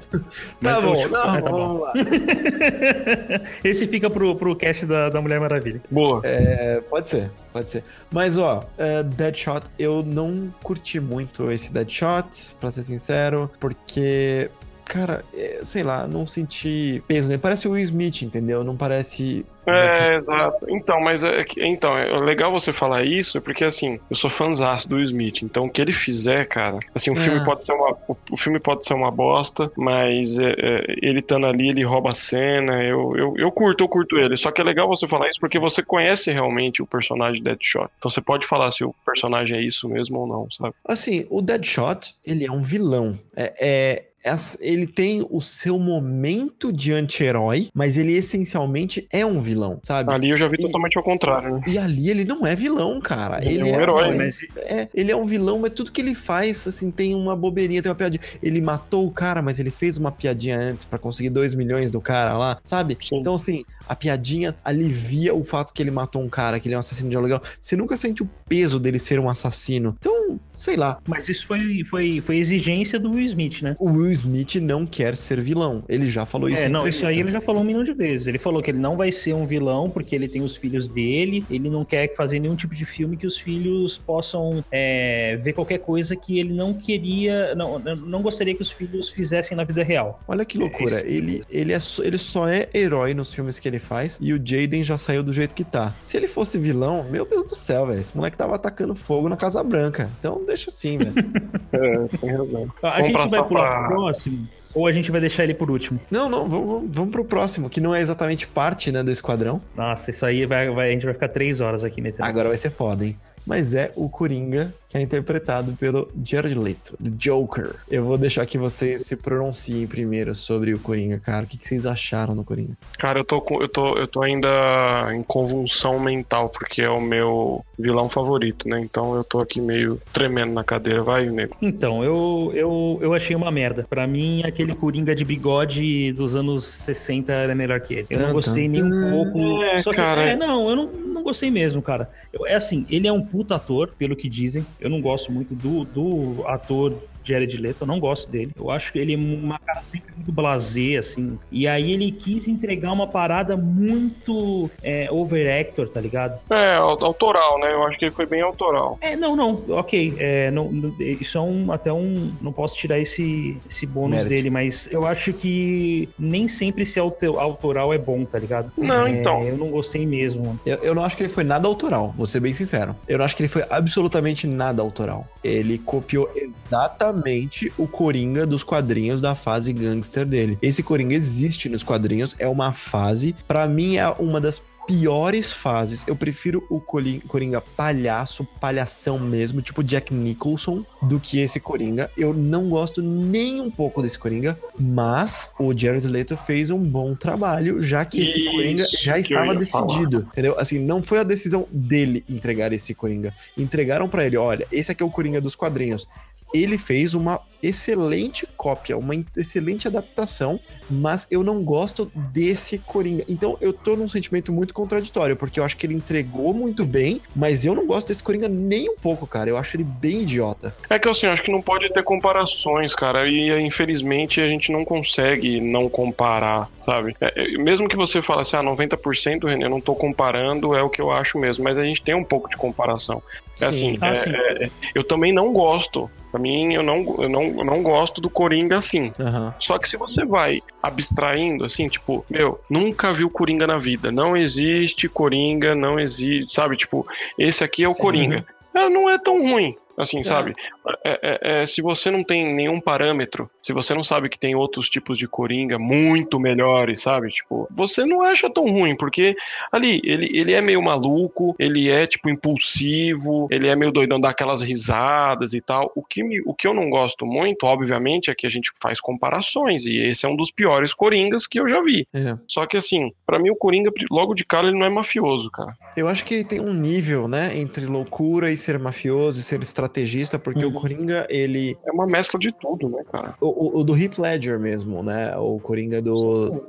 Tá bom, não, Ah, tá bom. vamos lá. Esse fica pro, pro cast da, da Mulher Maravilha. Boa. É, pode ser, pode ser. Mas, ó, é, Deadshot, eu não curti muito esse Deadshot, pra ser sincero, porque, cara, é, sei lá, não senti peso nele. Parece o Will Smith, entendeu? Não parece. É, exato. Então, mas é, então, é legal você falar isso, porque assim, eu sou fãzaço do Will Smith, então o que ele fizer, cara, assim, o filme Ah. pode ser uma o, o filme pode ser uma bosta, mas é, é, ele estando ali, ele rouba a cena, eu, eu, eu curto, eu curto ele. Só que é legal você falar isso porque você conhece realmente o personagem Deadshot. Então você pode falar se o personagem é isso mesmo ou não, sabe? Assim, o Deadshot, ele é um vilão. É, é- essa- ele tem o seu momento de anti-herói, mas ele essencialmente é um vilão, sabe? Ali eu já vi E- totalmente ao contrário, né? E ali ele não é vilão, cara. Ele Ele, é um herói, um- Mas É, ele é um vilão, mas tudo que ele faz, assim, tem uma bobeirinha, tem uma piadinha. Ele matou o cara, mas ele fez uma piadinha antes pra conseguir 2 milhões do cara lá, sabe? Sim. Então, assim, a piadinha alivia o fato que ele matou um cara, que ele é um assassino de aluguel. Você nunca sente o peso dele ser um assassino. Então, sei lá. Mas isso foi, foi, foi exigência do Will Smith, né? O Will Smith não quer ser vilão. Ele já falou isso É, não, isso aí ele já falou um milhão de vezes. Ele falou que ele não vai ser um vilão porque ele tem os filhos dele, ele não quer fazer nenhum tipo de filme que os filhos possam é, ver qualquer coisa que ele não queria, não, não gostaria que os filhos fizessem na vida real. Olha que loucura. isso. Ele, ele, é só, ele só é herói nos filmes que ele faz e o Jaden já saiu do jeito que tá. Se ele fosse vilão, meu Deus do céu, velho. Esse moleque tava atacando fogo na Casa Branca. Então deixa assim, velho. É, tem razão. A Vamos gente vai pular pra- pro próximo ou a gente vai deixar ele por último? não, não, vamos, vamos, vamos pro próximo, que não é exatamente parte, né, do esquadrão. Nossa, isso aí vai, vai- a gente vai ficar três horas aqui metendo. Agora vai ser foda, hein? Mas é o Coringa, que é interpretado pelo Jared Leto, do Joker. Eu vou deixar que vocês se pronunciem primeiro sobre o Coringa, cara. O que que vocês acharam do Coringa? Cara, eu tô, com- eu, tô, eu tô ainda em convulsão mental, porque é o meu vilão favorito, né? Então eu tô aqui meio tremendo na cadeira. Vai, nego. Então, eu, eu, eu achei uma merda. Pra mim, aquele Coringa de bigode dos anos 60 era melhor que ele. Eu não gostei nem um pouco. É, Só que, cara. é, não, eu não, não gostei mesmo, cara. Eu- é assim, ele é um puta ator, pelo que dizem. Eu não gosto muito do, do ator Jared Leto, eu não gosto dele. Eu acho que ele é uma cara sempre muito blasé, assim. E aí ele quis entregar uma parada muito é, overactor, tá ligado? É, au- autoral, né? Eu acho que ele foi bem autoral. É, não, não, ok. É, não, não- isso é um, até um. Não posso tirar esse, esse bônus Mérito. dele, mas eu acho que nem sempre esse auto- autoral é bom, tá ligado? Não, É, então. Eu não gostei mesmo. Eu, eu não acho que ele foi nada autoral, vou ser bem sincero. Eu não acho que ele foi absolutamente nada autoral. Ele copiou exatamente o Coringa dos quadrinhos da fase gangster dele. Esse Coringa existe nos quadrinhos, é uma fase, pra mim é uma das piores fases. Eu prefiro o Coringa palhaço, palhação mesmo, tipo Jack Nicholson, do que esse Coringa. Eu não gosto nem um pouco desse Coringa, mas o Jared Leto fez um bom trabalho, já que esse Isso Coringa já estava ia falar. decidido, entendeu? Assim, não foi a decisão dele entregar esse Coringa. Entregaram pra ele, olha, esse aqui é o Coringa dos quadrinhos. Ele fez uma excelente cópia, uma excelente adaptação, mas eu não gosto desse Coringa. Então eu tô num sentimento muito contraditório, porque eu acho que ele entregou muito bem, mas eu não gosto desse Coringa nem um pouco, cara. Eu acho ele bem idiota. É que assim, acho que não pode ter comparações, cara. E infelizmente a gente não consegue não comparar, sabe? É, é, mesmo que você fale assim, ah, 90%, René, eu não tô comparando, é o que eu acho mesmo. Mas a gente tem um pouco de comparação. É assim, Ah, é- sim. é- eu também não gosto. Pra mim, eu não, eu, não, eu não gosto do Coringa assim. Aham. Só que se você vai abstraindo, assim, tipo, meu, nunca viu Coringa na vida. Não existe Coringa, não existe, sabe? Tipo, esse aqui é o Sim. Coringa. É, não é tão ruim. Assim, É. sabe? É, é- é, se você não tem nenhum parâmetro, se você não sabe que tem outros tipos de coringa muito melhores, sabe? Tipo, você não acha tão ruim, porque ali, ele, ele é meio maluco, ele é, tipo, impulsivo, ele é meio doidão, dá aquelas risadas e tal. O que, me, o que eu não gosto muito, obviamente, é que a gente faz comparações, e esse é um dos piores coringas que eu já vi. É. Só que, assim, pra mim o coringa, logo de cara, ele não é mafioso, cara. Eu acho que ele tem um nível, né, entre loucura e ser mafioso e ser estrategista, porque Uhum. o Coringa, ele. É uma mescla de tudo, né, cara? O, o- o do Heath Ledger mesmo, né? O Coringa do.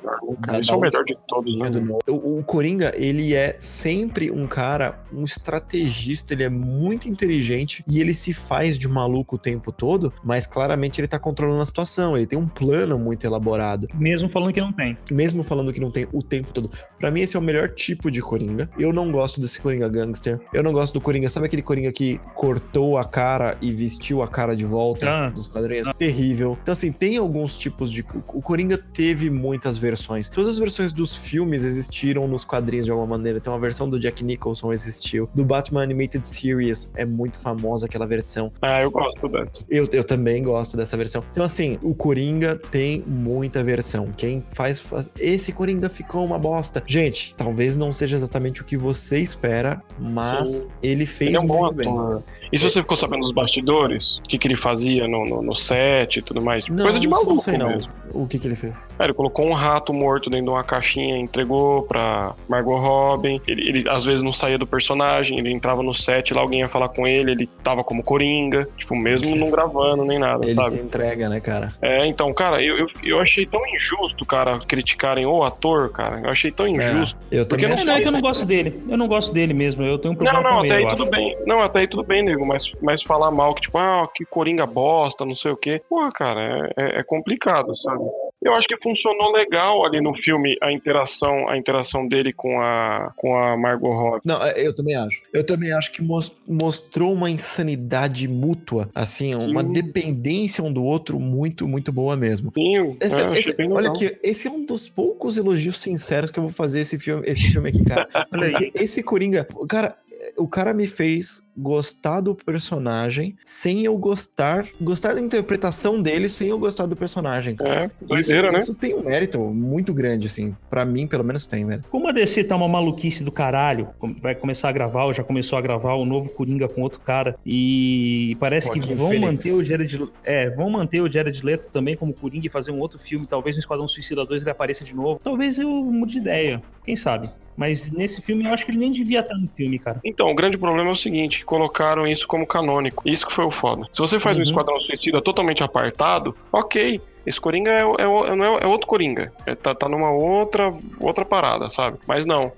da- Esse é o da melhor de todos, né? do- O, o Coringa, ele é sempre um cara, um estrategista, ele é muito inteligente e ele se faz de maluco o tempo todo, mas claramente ele tá controlando a situação, ele tem um plano muito elaborado, Mesmo falando que não tem. mesmo falando que não tem o tempo todo. Pra mim, esse é o melhor tipo de Coringa. Eu não gosto desse Coringa gangster. Eu não gosto do Coringa, sabe aquele Coringa que cortou a cara e vestiu a cara de volta Ah. dos quadrinhos? Terrível. Então, assim, tem alguns tipos de. O Coringa teve muitas versões. Todas as versões dos filmes existiram nos quadrinhos de alguma maneira. Tem uma versão do Jack Nicholson existiu. Do Batman Animated Series é muito famosa aquela versão. Ah, eu gosto dessa. Eu, eu também gosto dessa versão. Então, assim, o Coringa tem muita versão. Quem faz, faz- Esse Coringa ficou uma bosta. Gente, talvez não seja exatamente o que você espera, mas Sim. ele fez Ele é um bom muito bem. ator. E se você ficou sabendo dos bastidores? O que, que ele fazia no, no, no set e tudo mais? Não, Coisa de maluco não sei não. mesmo. O que que ele fez? É, ele colocou um rato morto dentro de uma caixinha, entregou pra Margot Robin. Ele, ele, às vezes não saía do personagem, ele entrava no set, lá alguém ia falar com ele, ele tava como Coringa, tipo, mesmo não gravando nem nada, Ele sabe? se entrega, né, cara? É, então, cara, eu, eu, eu achei tão injusto, cara, criticarem o ator, cara. Eu achei tão injusto. Eu Porque também não É, não, é que eu não gosto dele. Eu não gosto dele mesmo. Eu tenho um Não, problema não, com até ele, aí eu tudo acho. bem. Não, até aí tudo bem, nego, mas, mas falar mal que, tipo, ah, que Coringa bosta, não sei o quê. Porra, cara, é, é- é complicado, sabe? Eu acho que funcionou legal ali no filme a interação, a interação dele com a, com a Margot Robbie. Não, é, eu também acho. Eu também acho que mos- mostrou uma insanidade mútua, assim, uma Sim. dependência um do outro muito, muito boa mesmo. Sim, Esse- é, esse- olha aqui, esse é um dos poucos elogios sinceros que eu vou fazer esse filme, esse filme aqui, cara. Olha aí. Porque esse Coringa, cara, o cara me fez gostar do personagem sem eu gostar, gostar da interpretação dele sem eu gostar do personagem. cara. É, doideira, isso, né? Isso tem um mérito muito grande, assim. Pra mim, pelo menos tem, velho. Como a DC tá uma maluquice do caralho, vai começar a gravar, ou já começou a gravar o novo Coringa com outro cara, e parece que vão manter o Jared, é, vão manter o Jared Leto também como Coringa e fazer um outro filme, talvez no Esquadrão Suicida 2 ele apareça de novo. Talvez eu mude de ideia, quem sabe. Mas nesse filme eu acho que ele nem devia estar no filme, cara. Então, o grande problema é o seguinte, que colocaram isso como canônico. Isso que foi o foda. Se você faz um Uhum. Esquadrão Suicida totalmente apartado, ok. Esse Coringa é, o- é, o- não é, é outro Coringa. É, tá, tá numa outra, outra parada, sabe? Mas não.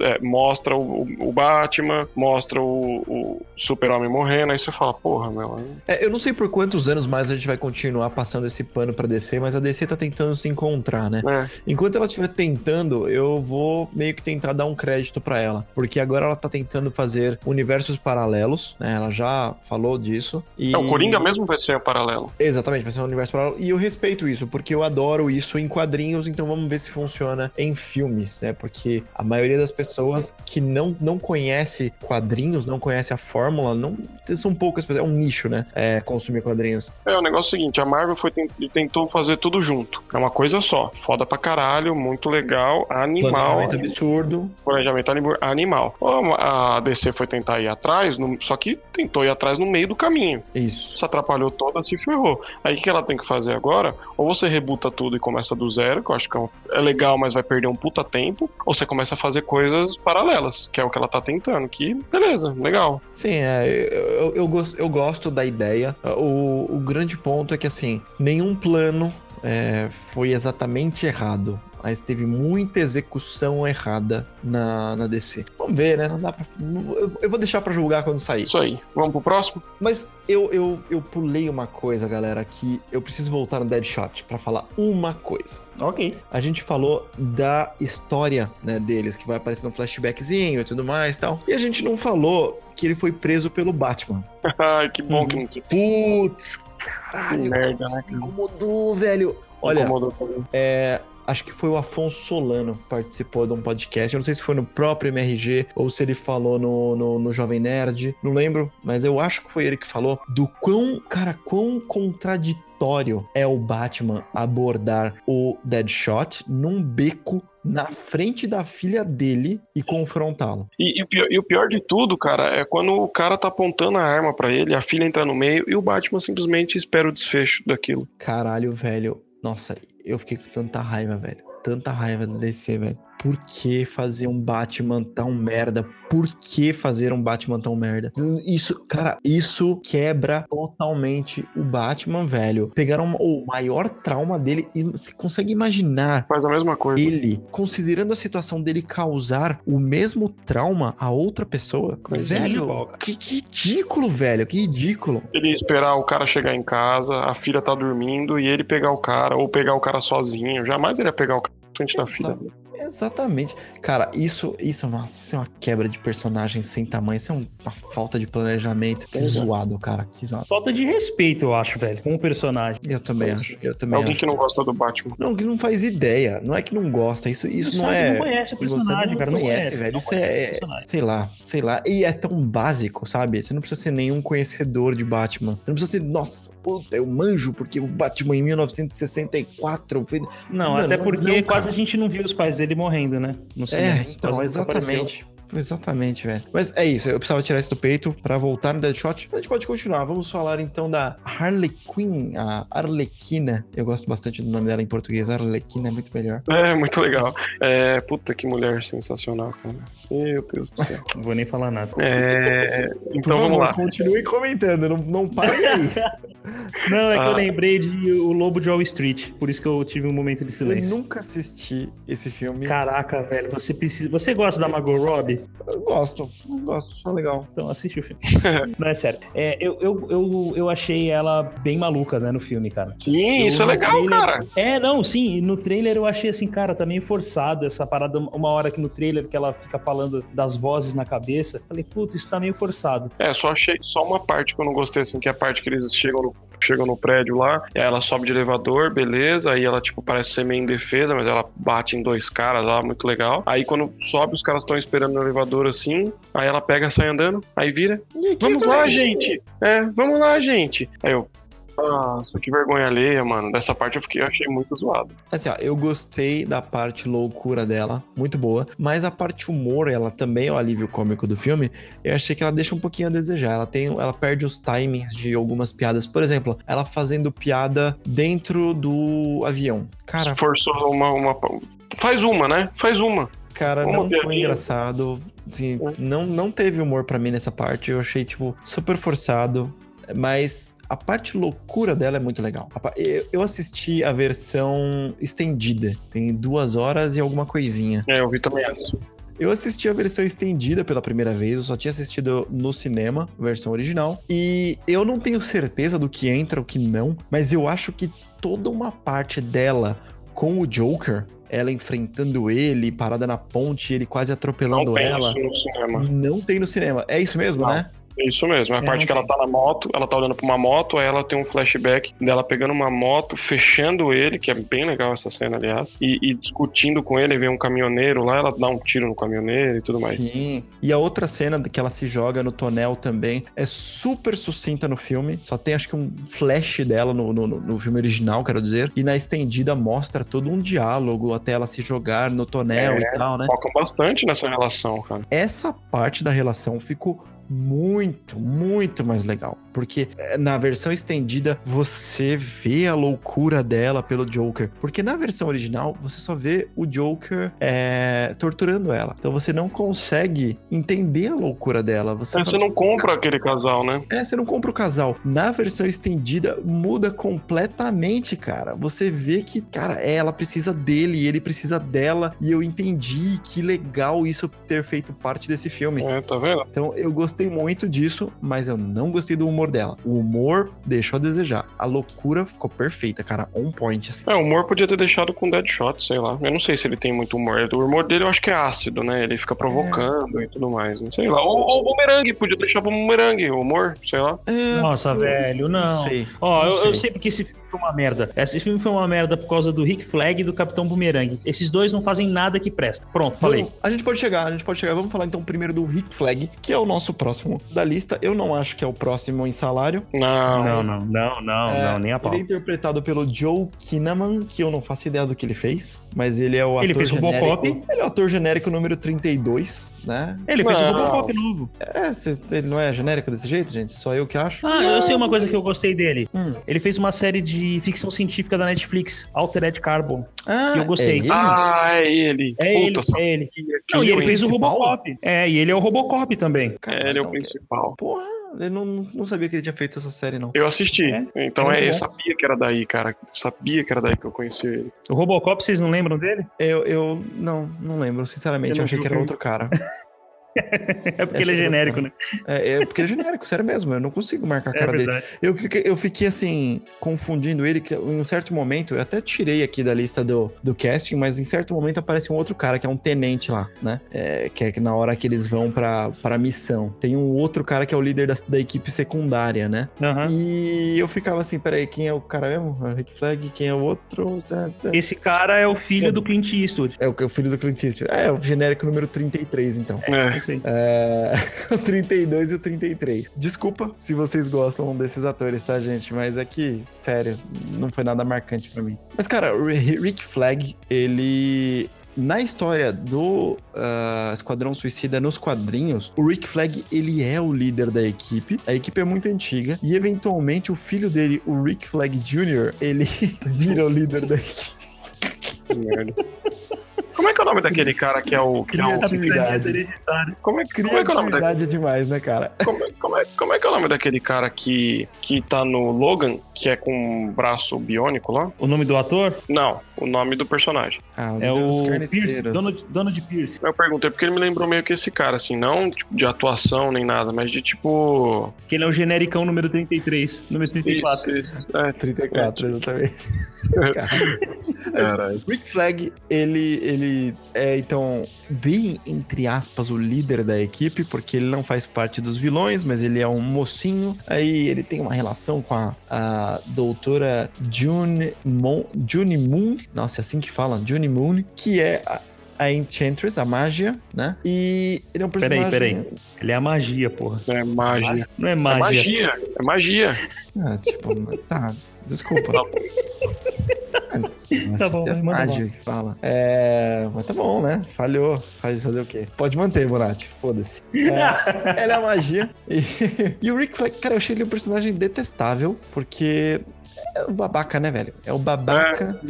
É, mostra o, o- o Batman, mostra o, o Super-Homem morrendo, aí você fala, porra, meu. É, eu não sei por quantos anos mais a gente vai continuar passando esse pano pra DC, mas a DC tá tentando se encontrar, né? É, Enquanto ela estiver tentando, eu vou meio que tentar dar um crédito pra ela, porque agora ela tá tentando fazer universos paralelos, né? Ela já falou disso. E... É, o Coringa mesmo vai ser paralelo. Exatamente, vai ser um universo paralelo. E eu respeito isso, porque eu adoro isso em quadrinhos, então vamos ver se funciona em filmes, né? Porque a maioria das pessoas que não, não conhece quadrinhos, não conhece a fórmula, não são poucas pessoas, é um nicho, né? É, consumir quadrinhos. É, o negócio é o seguinte, a Marvel foi, tent- tentou fazer tudo junto. É uma coisa só. Foda pra caralho, muito legal, animal. Planejamento absurdo. planejamento anim- animal. A DC foi tentar ir atrás, só que tentou ir atrás no meio do caminho. Isso. Se atrapalhou toda, se ferrou. Aí o que ela tem que fazer agora? Ou você rebuta tudo e começa do zero, que eu acho que é é legal, mas vai perder um puta tempo, ou você começa a fazer coisas paralelas, que é o que ela tá tentando, que beleza, legal. Sim, é, eu, eu, eu gosto, eu gosto da ideia. O, o grande ponto é que, assim, nenhum plano é, foi exatamente errado. Mas teve muita execução errada na, na DC. Vamos ver, né? Não dá pra. Eu, eu vou deixar pra julgar quando sair. Isso aí. Vamos pro próximo? Mas eu, eu, eu pulei uma coisa, galera, que eu preciso voltar no Deadshot pra falar uma coisa. Ok. A gente falou da história né, deles, que vai aparecer no flashbackzinho e tudo mais e tal. E a gente não falou que ele foi preso pelo Batman. Ai, que bom Uhum. que não te Putz, caralho, Que merda, né, me incomodou, velho. Olha, incomodou também. é, acho que foi o Afonso Solano que participou de um podcast. Eu não sei se foi no próprio MRG ou se ele falou no, no, no Jovem Nerd. Não lembro, mas eu acho que foi ele que falou do quão, cara, quão contraditório é o Batman abordar o Deadshot num beco na frente da filha dele e confrontá-lo. E, e o pior, e o pior de tudo, cara, é quando o cara tá apontando a arma pra ele, a filha entra no meio e o Batman simplesmente espera o desfecho daquilo. Caralho, velho. Nossa, eu fiquei com tanta raiva, velho. Tanta raiva do DC, velho. Por que fazer um Batman tão merda? Por que fazer um Batman tão merda? Isso, cara, isso quebra totalmente o Batman, velho. Pegaram o maior trauma dele e você consegue imaginar Faz a mesma coisa. ele, considerando a situação dele causar o mesmo trauma a outra pessoa? Coisinha velho, que, que ridículo, velho, que ridículo. Ele esperar o cara chegar em casa, a filha tá dormindo e ele pegar o cara, ou pegar o cara sozinho. Jamais ele ia pegar o cara na frente da filha. Exa- Exatamente. Cara, isso, isso, nossa, isso é uma quebra de personagem sem tamanho. Isso é um- uma falta de planejamento. Que Exato. zoado, cara. Que zoado. Falta de respeito, eu acho, velho, com o personagem. Eu também acho. Eu também Alguém acho. que não gosta do Batman. Não, que não faz ideia. Não é que não gosta. Isso, isso não, sabe, é. não conhece o personagem, cara. Não conhece, velho. não Isso é. personagem. Sei lá, sei lá. E é tão básico, sabe? Você não precisa ser nenhum conhecedor de Batman. Você não precisa ser, nossa, puta, eu manjo, porque o Batman em 1964 foi. Não, Mano, até não, porque não, quase a gente não viu os pais dele morrendo, né? No. É, então, exatamente. Exatamente, velho. Mas é isso, eu precisava tirar isso do peito pra voltar no Deadshot. A gente pode continuar. Vamos falar então da Harley Quinn, a Arlequina. Eu gosto bastante do nome dela em português. Arlequina é muito melhor. É, muito legal. É, puta que mulher sensacional, cara. Meu Deus do céu. Não vou nem falar nada. É, Por então favor, vamos lá. continue comentando, não, não pare aí. Não, é que eu Ah. lembrei de O Lobo de Wall Street. Por isso que eu tive um momento de eu silêncio. nunca assisti esse filme. Caraca, velho, você precisa. Você gosta da Margot Robbie? Eu gosto, eu gosto, só legal. Então assiste o filme. Não, é sério. É, eu, eu, eu, eu achei ela bem maluca, né, no filme, cara. Sim, Eu- isso é legal, trailer- cara. É, não, sim. e No trailer eu achei assim, cara, tá meio forçado essa parada. Uma hora que no trailer que ela fica falando das vozes na cabeça. Falei, putz, isso tá meio forçado. É, só achei só uma parte que eu não gostei, assim, que é a parte que eles chegam no, chegam no prédio lá, e aí ela sobe de elevador, beleza, aí ela, tipo, parece ser meio indefesa, mas ela bate em dois caras lá, muito legal. Aí quando sobe, os caras estão esperando no elevador, assim, aí ela pega, sai andando, aí vira, vamos lá, velho? gente! É, vamos lá, gente! Aí eu, nossa, que vergonha alheia, mano. Dessa parte eu fiquei, eu achei muito zoado. Assim, ó, eu gostei da parte loucura dela, muito boa, mas a parte humor, ela também é o alívio cômico do filme, eu achei que ela deixa um pouquinho a desejar. Ela tem, ela perde os timings de algumas piadas. Por exemplo, ela fazendo piada dentro do avião. Cara, Forçou uma, uma. Faz uma, né? Faz uma. cara, uma não foi piadinha. engraçado. Assim, não, não teve humor pra mim nessa parte. Eu achei, tipo, super forçado. Mas a parte loucura dela é muito legal. Eu assisti a versão estendida. Tem duas horas e alguma coisinha. É, eu vi também essa. Eu assisti a versão estendida pela primeira vez, eu só tinha assistido no cinema, versão original. E eu não tenho certeza do que entra, o que não, mas eu acho que toda uma parte dela com o Joker, ela enfrentando ele, parada na ponte, ele quase Não atropelando tem ela, isso no cinema. não tem no cinema. É isso mesmo, Não. né? Isso mesmo. É a É, parte que ela tá na moto, ela tá olhando pra uma moto, aí ela tem um flashback dela pegando uma moto, fechando ele, que é bem legal essa cena, aliás, e, e discutindo com ele, vem um caminhoneiro lá, ela dá um tiro no caminhoneiro e tudo mais. Sim. E a outra cena que ela se joga no tonel também é super sucinta no filme. Só tem acho que um flash dela no, no, no filme original, quero dizer. E na estendida mostra todo um diálogo até ela se jogar no tonel É. e tal, né? Focam bastante nessa relação, cara. Essa parte da relação ficou muito, muito mais legal. Porque eh, na versão estendida você vê a loucura dela pelo Joker. Porque na versão original você só vê o Joker eh, torturando ela. Então você não consegue entender a loucura dela. Você, Você fala, não compra aquele casal, né? é, você não compra o casal. Na versão estendida, muda completamente, cara. Você vê que, cara, é, ela precisa dele e ele precisa dela. E eu entendi que legal isso ter feito parte desse filme. É, tá vendo? Então eu gostei muito disso, mas eu não gostei do humor dela. O humor deixou a desejar. A loucura ficou perfeita, cara. On point, assim. É, o humor podia ter deixado com Deadshot, sei lá. Eu não sei se ele tem muito humor. O humor dele eu acho que é ácido, né? Ele fica provocando e tudo mais, né? Sei lá. Ou, ou o bumerangue, podia deixar pro bumerangue, o humor, sei lá. É, Nossa, eu- velho, não. sei. Ó, não eu, eu sei. sei porque esse filme foi uma merda. Esse filme foi uma merda por causa do Rick Flag e do Capitão Boomerang. Esses dois não fazem nada que presta. Pronto, falei. Vamos- a gente pode chegar, a gente pode chegar. Vamos falar então primeiro do Rick Flag, que é o nosso próximo da lista. Eu não acho que é o próximo em salário. Não. Não, não, não, não, É, não, nem a pau. Ele é interpretado pelo Joe Kinnaman, que eu não faço ideia do que ele fez, mas ele é o ator Ele fez genérico. Robocop. Ele é o ator genérico número 32, né? Ele fez o Não. Robocop novo. É, cês- ele não é genérico desse jeito, gente? Só eu que acho. Ah, eu sei uma coisa que eu gostei dele. Hum. Ele fez uma série de de ficção científica da Netflix, Altered Carbon. Ah, Que eu gostei. é ele? Ah, é ele. É ele, Puta, é ele. que Não, e ele fez o? Robocop. É, e ele é o Robocop também. Caralho, É, ele é o não, principal. Porra, eu não, não sabia que ele tinha feito essa série, não. Eu assisti. É, Então é é, eu sabia que era daí, cara. Eu sabia que era daí que eu conheci ele. O Robocop, vocês não lembram dele? Eu, eu não, não lembro, sinceramente. Eu Eu, achei que era outro cara. É porque ele é genérico, né? É, é porque ele é genérico, sério mesmo. Eu não consigo marcar a É cara dele. verdade. Eu fiquei, eu fiquei assim, confundindo ele, que em um certo momento, eu até tirei aqui da lista do, do casting, mas em certo momento aparece um outro cara, que é um tenente lá, né? É, que é que na hora que eles vão pra, pra missão. Tem um outro cara que é o líder da, da equipe secundária, né? Aham. E eu ficava assim, peraí, quem é o cara mesmo? É o Rick Flag, quem é o outro? Esse cara é o filho do Clint Eastwood. É o, é o filho do Clint Eastwood. É, o genérico número 33, então. É. Aí. É, o 32 e o 33. Desculpa se vocês gostam desses atores, tá, gente? Mas é que, sério, não foi nada marcante pra mim. Mas, cara, o Rick Flag, ele. Na história do ah, Esquadrão Suicida nos quadrinhos, o Rick Flag ele é o líder da equipe. A equipe é muito antiga e eventualmente o filho dele, o Rick Flag Jr., ele vira o líder da equipe. Que merda. Como é que é o nome daquele cara que é o. Que é o como, é, como é que é o nome daquele. Demais, né, cara? Como, é- como, é, como é que é o nome daquele cara que, que tá no Logan, que é com um braço biônico lá? O nome do ator Não, o nome do personagem. Ah, é líder dos o Pierce, carniceiros. Donald, Donald Pierce. Eu perguntei porque ele me lembrou meio que esse cara, assim, não tipo, de atuação nem nada, mas de tipo. Que ele é o genericão número 33. Número 34. É, 34, exatamente. Cara. Caralho. Rick Flag, ele, ele é, então, bem, entre aspas, o líder da equipe, porque ele não faz parte dos vilões, mas ele é um mocinho. Aí ele tem uma relação com a, a doutora June, Mon, June Moon, nossa, é assim que fala, June Moon, que é a, a Enchantress, a mágia, né? E ele é um Peraí, personagem... peraí. Ele é a magia, porra. É magia. Não é É magia. magia. É magia. Ah, tipo, tá, desculpa. Tá bom, é manda que fala. É, mas tá bom, né? Falhou. Faz fazer o quê? Pode manter, Bonatti. Foda-se. É, ela é a magia. E, e o Rick Flag, cara, eu achei ele um personagem detestável, porque é o babaca, né, velho? É o babaca.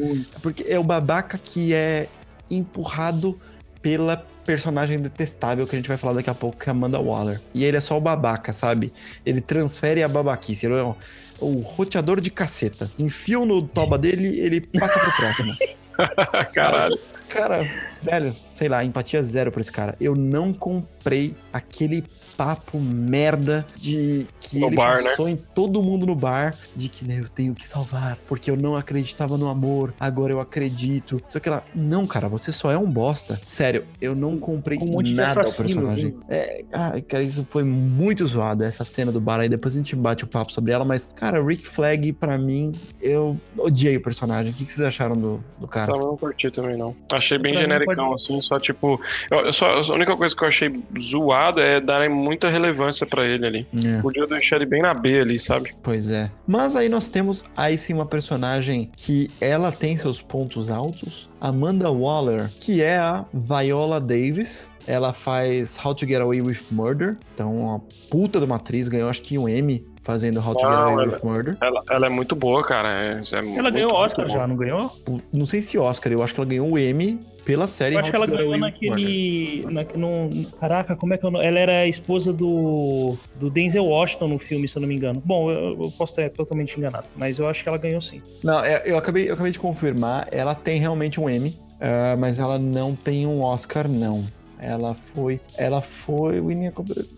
Porque é o babaca que é empurrado pela personagem detestável que a gente vai falar daqui a pouco, que é a Amanda Waller. E ele é só o babaca, sabe? Ele transfere a babaquice. Ele é o, o roteador de caceta. Enfiam no toba dele, ele passa pro próximo. Caralho. Cara, velho, sei lá, empatia zero pra esse cara. Eu não comprei aquele papo merda de que No ele bar, né? passou em todo mundo no bar de que né, eu tenho que salvar porque eu não acreditava no amor, agora eu acredito. Só que lá, não, cara, você só é um bosta. Sério, eu não comprei Com um nada ao assassino, personagem. É, ah, cara, isso foi muito zoado, essa cena do bar aí. Depois a gente bate o papo sobre ela, mas, cara, Rick Flag, pra mim, eu odiei o personagem. O que que vocês acharam do, do cara? Também não curti também, não. Achei bem Pra genericão, pode- assim, só tipo. Eu, eu só, a única coisa que eu achei zoada é darem muita relevância pra ele ali. É. Podia deixar ele bem na B ali, sabe? Pois é. Mas aí nós temos aí sim uma personagem que ela tem seus pontos altos. Amanda Waller, que é a Viola Davis. Ela faz How to Get Away with Murder. Então, uma puta de uma atriz. Ganhou acho que um M fazendo How to Get Away ela- with Murder. Ela, ela é muito boa, cara. É, é Ela ganhou Oscar já, não ganhou? Não sei se Oscar, eu acho que ela ganhou o M pela série Eu acho How que ela ganhou naquele. Na, no, caraca, como é que é o nome? Ela era a esposa do, do Denzel Washington no filme, se eu não me engano. Bom, eu, eu posso estar totalmente enganado, mas eu acho que ela ganhou sim. Não, é, eu acabei, eu acabei de confirmar. Ela tem realmente um M, ah, mas ela não tem um Oscar, não. Ela foi. Ela foi. Winnie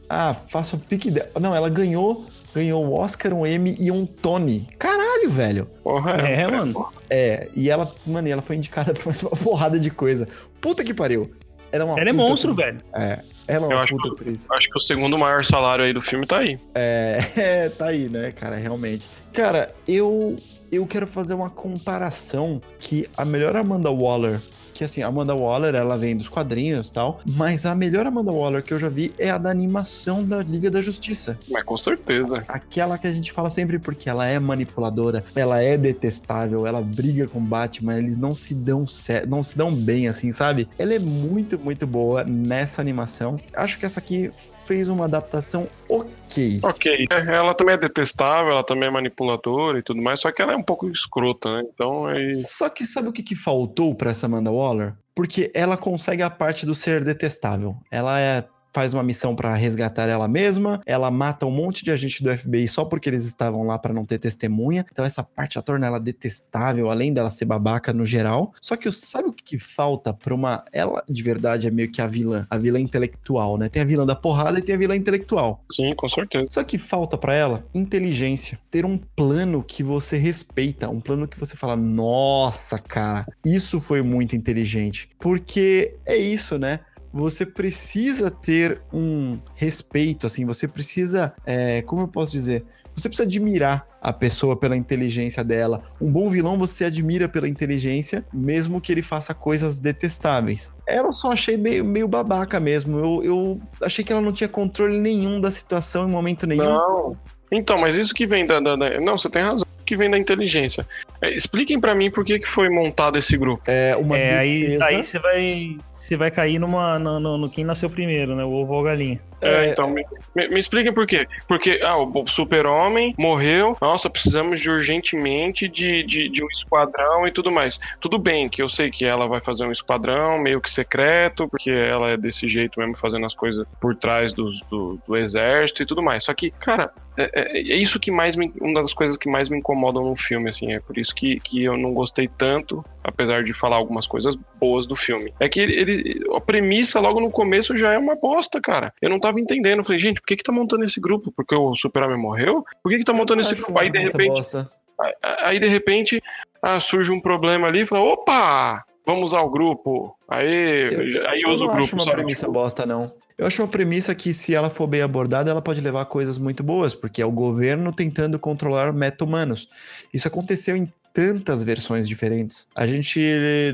Ah, faça o pique dela. Não, ela ganhou. Ganhou um Oscar, um M e um Tony. Caralho, velho. Porra, É, mano. É, e ela, mano, e ela foi indicada pra mais uma porrada de coisa. Puta que pariu. Ela é uma Ela é puta monstro, atriz. velho. É, ela é Eu uma acho puta atriz. Acho que o segundo maior salário aí do filme tá aí. É, é, tá aí, né, cara, realmente. Cara, eu eu quero fazer uma comparação que a melhor Amanda Waller, que assim, a Amanda Waller, ela vem dos quadrinhos e tal, mas a melhor Amanda Waller que eu já vi é a da animação da Liga da Justiça. Mas com certeza. Aquela que a gente fala sempre porque ela é manipuladora, ela é detestável, ela briga com o Batman, eles não se dão cer- não se dão bem assim, sabe? Ela é muito, muito boa nessa animação. Acho que essa aqui fez uma adaptação ok. Ok. É, ela também é detestável, ela também é manipuladora e tudo mais, só que ela é um pouco escrota, né? Então aí. Só que sabe o que, que faltou pra essa Amanda Waller? Porque ela consegue a parte do ser detestável. Ela é faz uma missão pra resgatar ela mesma, ela mata um monte de agente do FBI só porque eles estavam lá pra não ter testemunha. Então essa parte já torna ela detestável, além dela ser babaca no geral. Só que sabe o que, falta pra uma ela de verdade é meio que a vilã, a vilã intelectual, né? Tem a vilã da porrada e tem a vilã intelectual. Sim, com certeza. Só que falta pra ela inteligência, ter um plano que você respeita, um plano que você fala, nossa, cara, isso foi muito inteligente. Porque é isso, né? Você precisa ter um respeito, assim, você precisa, é, como eu posso dizer? Você precisa admirar a pessoa pela inteligência dela. Um bom vilão você admira pela inteligência, mesmo que ele faça coisas detestáveis. Ela eu só achei meio, meio babaca mesmo. Eu, eu achei que ela não tinha controle nenhum da situação em momento nenhum. Não. Então, mas isso que vem da. da- da- Não, você tem razão. Que vem da inteligência. É, expliquem pra mim por que, que foi montado esse grupo. É uma É, aí, defesa. aí você vai. Você vai cair numa, no, no- no quem nasceu primeiro, né? O ovo ou a galinha. É, É, então, me, me, me expliquem por quê. Porque, ah, o super-homem morreu, nossa, precisamos de urgentemente de, de, de um esquadrão e tudo mais. Tudo bem que eu sei que ela vai fazer um esquadrão meio que secreto, porque ela é desse jeito mesmo, fazendo as coisas por trás dos- do, do exército e tudo mais. Só que, cara, é, é- é isso que mais me, uma das coisas que mais me incomodam no filme, assim, é por isso que, que eu não gostei tanto, apesar de falar algumas coisas boas do filme. É que ele, ele- a premissa logo no começo já é uma bosta, cara. Eu não tava entendendo, eu falei, gente, por que que tá montando esse grupo? Porque o Super-Homem morreu? Por que que tá montando esse grupo? Aí de repente, bosta. aí de repente ah, surge um problema ali, e fala, opa, vamos usar o grupo. Aí, Eu- aí Eu o não grupo. acho uma sabe? premissa bosta, não. Eu acho uma premissa que, se ela for bem abordada, ela pode levar a coisas muito boas, porque é o governo tentando controlar meta-humanos. Isso aconteceu em tantas versões diferentes. A gente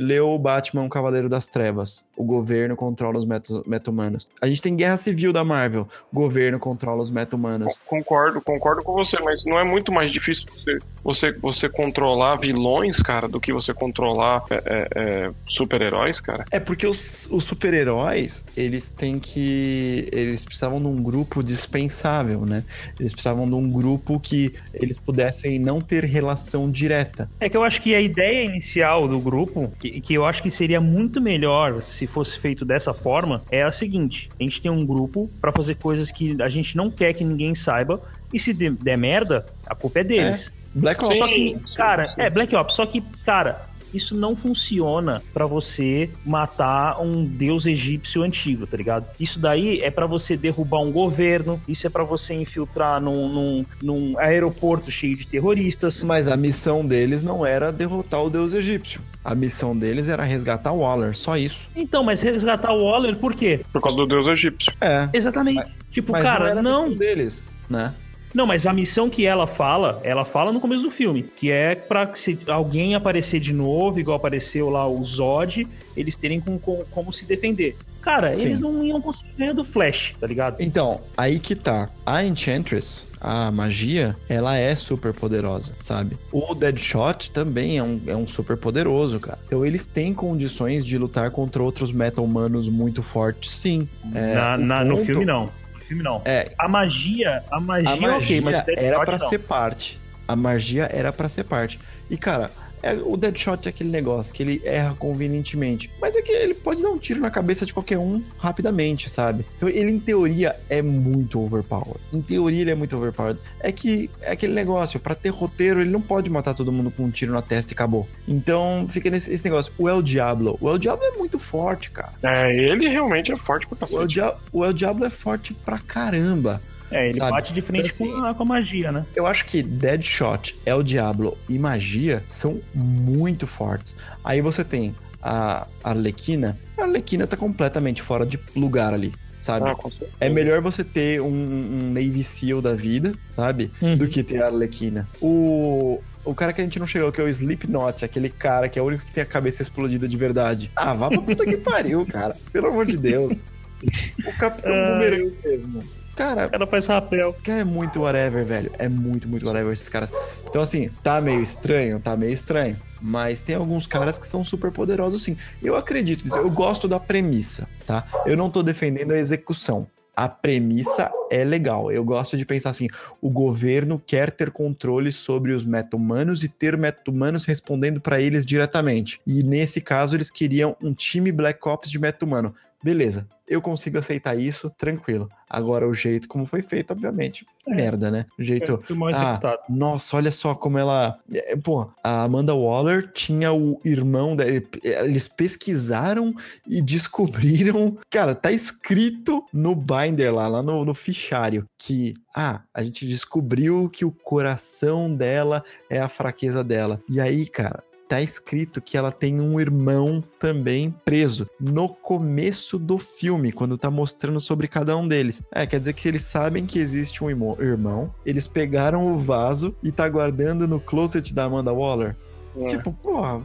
leu o Batman o Cavaleiro das Trevas. O governo controla os meta- meta-humanos. A gente tem Guerra Civil da Marvel. O governo controla os meta-humanos. Concordo, concordo com você, mas não é muito mais difícil você, você, você controlar vilões, cara, do que você controlar é, é, é, super-heróis, cara. É porque os, os super-heróis, eles têm que. Eles precisavam de um grupo dispensável, né? Eles precisavam de um grupo que eles pudessem não ter relação direta. É que eu acho que a ideia inicial do grupo, que, que eu acho que seria muito melhor se fosse feito dessa forma, é a seguinte: a gente tem um grupo pra fazer coisas que a gente não quer que ninguém saiba, e se der, merda, a culpa é deles. Black Ops. Sim. Só que, cara, é Black Ops, só que, cara, isso não funciona pra você matar um deus egípcio antigo, tá ligado? Isso daí é pra você derrubar um governo, isso é pra você infiltrar num, num, num aeroporto cheio de terroristas. Mas a missão deles não era derrotar o deus egípcio. A missão deles era resgatar o Waller, só isso. Então, mas resgatar o Waller por quê? Por causa do deus egípcio. É. Exatamente. tipo, Mas cara, não, era a não. missão deles, né? Não, mas a missão que ela fala, ela fala no começo do filme, que é pra que se alguém aparecer de novo, igual apareceu lá o Zod, eles terem com, com- como se defender. Cara, Sim. eles não iam conseguir ganhar do Flash, tá ligado? Então, aí que tá. A Enchantress, a magia, ela é super poderosa, sabe? O Deadshot também é um, é um super poderoso, cara. Então eles têm condições de lutar contra outros meta-humanos muito fortes, sim. É, Na- na- no ponto- filme não. Filme não. É, A magia, a magia, a magia ok, mas era pra não. ser parte. A magia era pra ser parte. E, cara, é, o Deadshot é aquele negócio que ele erra convenientemente. Mas é que ele pode dar um tiro na cabeça de qualquer um rapidamente, sabe? Então ele, em teoria, é muito overpowered. Em teoria, ele é muito overpowered. É que é aquele negócio, pra ter roteiro, ele não pode matar todo mundo com um tiro na testa e acabou. Então fica nesse esse negócio. O El Diablo. O El Diablo é muito forte, cara. É, ele realmente é forte pra O El, cacete. O El Diablo é forte pra caramba. É, ele sabe? bate de frente Então, com, a, com a magia, né? Eu acho que Deadshot, El Diablo e Magia são muito fortes. Aí você tem a Arlequina. A Arlequina tá completamente fora de lugar ali, sabe? Ah, com. É melhor você ter um, um Navy SEAL da vida, sabe? Uhum. Do que ter a Arlequina. O. O cara que a gente não chegou, que é o Slipknot, aquele cara que é o único que tem a cabeça explodida de verdade. Ah, vá pra puta que pariu, cara. Pelo amor de Deus. O Capitão Ai. Boomerang mesmo. Cara, O cara faz rapel. Cara, é muito whatever, velho. É muito, muito whatever esses caras. Então, assim, tá meio estranho, tá meio estranho. Mas tem alguns caras que são super poderosos, sim. Eu acredito nisso. Eu gosto da premissa, tá? Eu não tô defendendo a execução. a premissa é legal. Eu gosto de pensar assim: o governo quer ter controle sobre os meta-humanos e ter meta-humanos respondendo para eles diretamente. E nesse caso, eles queriam um time Black Ops de meta-humano. Beleza, eu consigo aceitar isso, tranquilo. Agora, o jeito como foi feito, obviamente, é. merda, né? O jeito. Executado. Ah, nossa, olha só como ela. é, Pô, a Amanda Waller tinha o irmão dela. Eles pesquisaram e descobriram. Cara, tá escrito no binder lá, lá no, no fichário, que. Ah, a gente descobriu que o coração dela é a fraqueza dela. E aí, cara, tá escrito que ela tem um irmão também preso no começo do filme, quando tá mostrando sobre cada um deles. É, quer dizer que eles sabem que existe um irmão, eles pegaram o vaso e tá guardando no closet da Amanda Waller. É. Tipo, porra,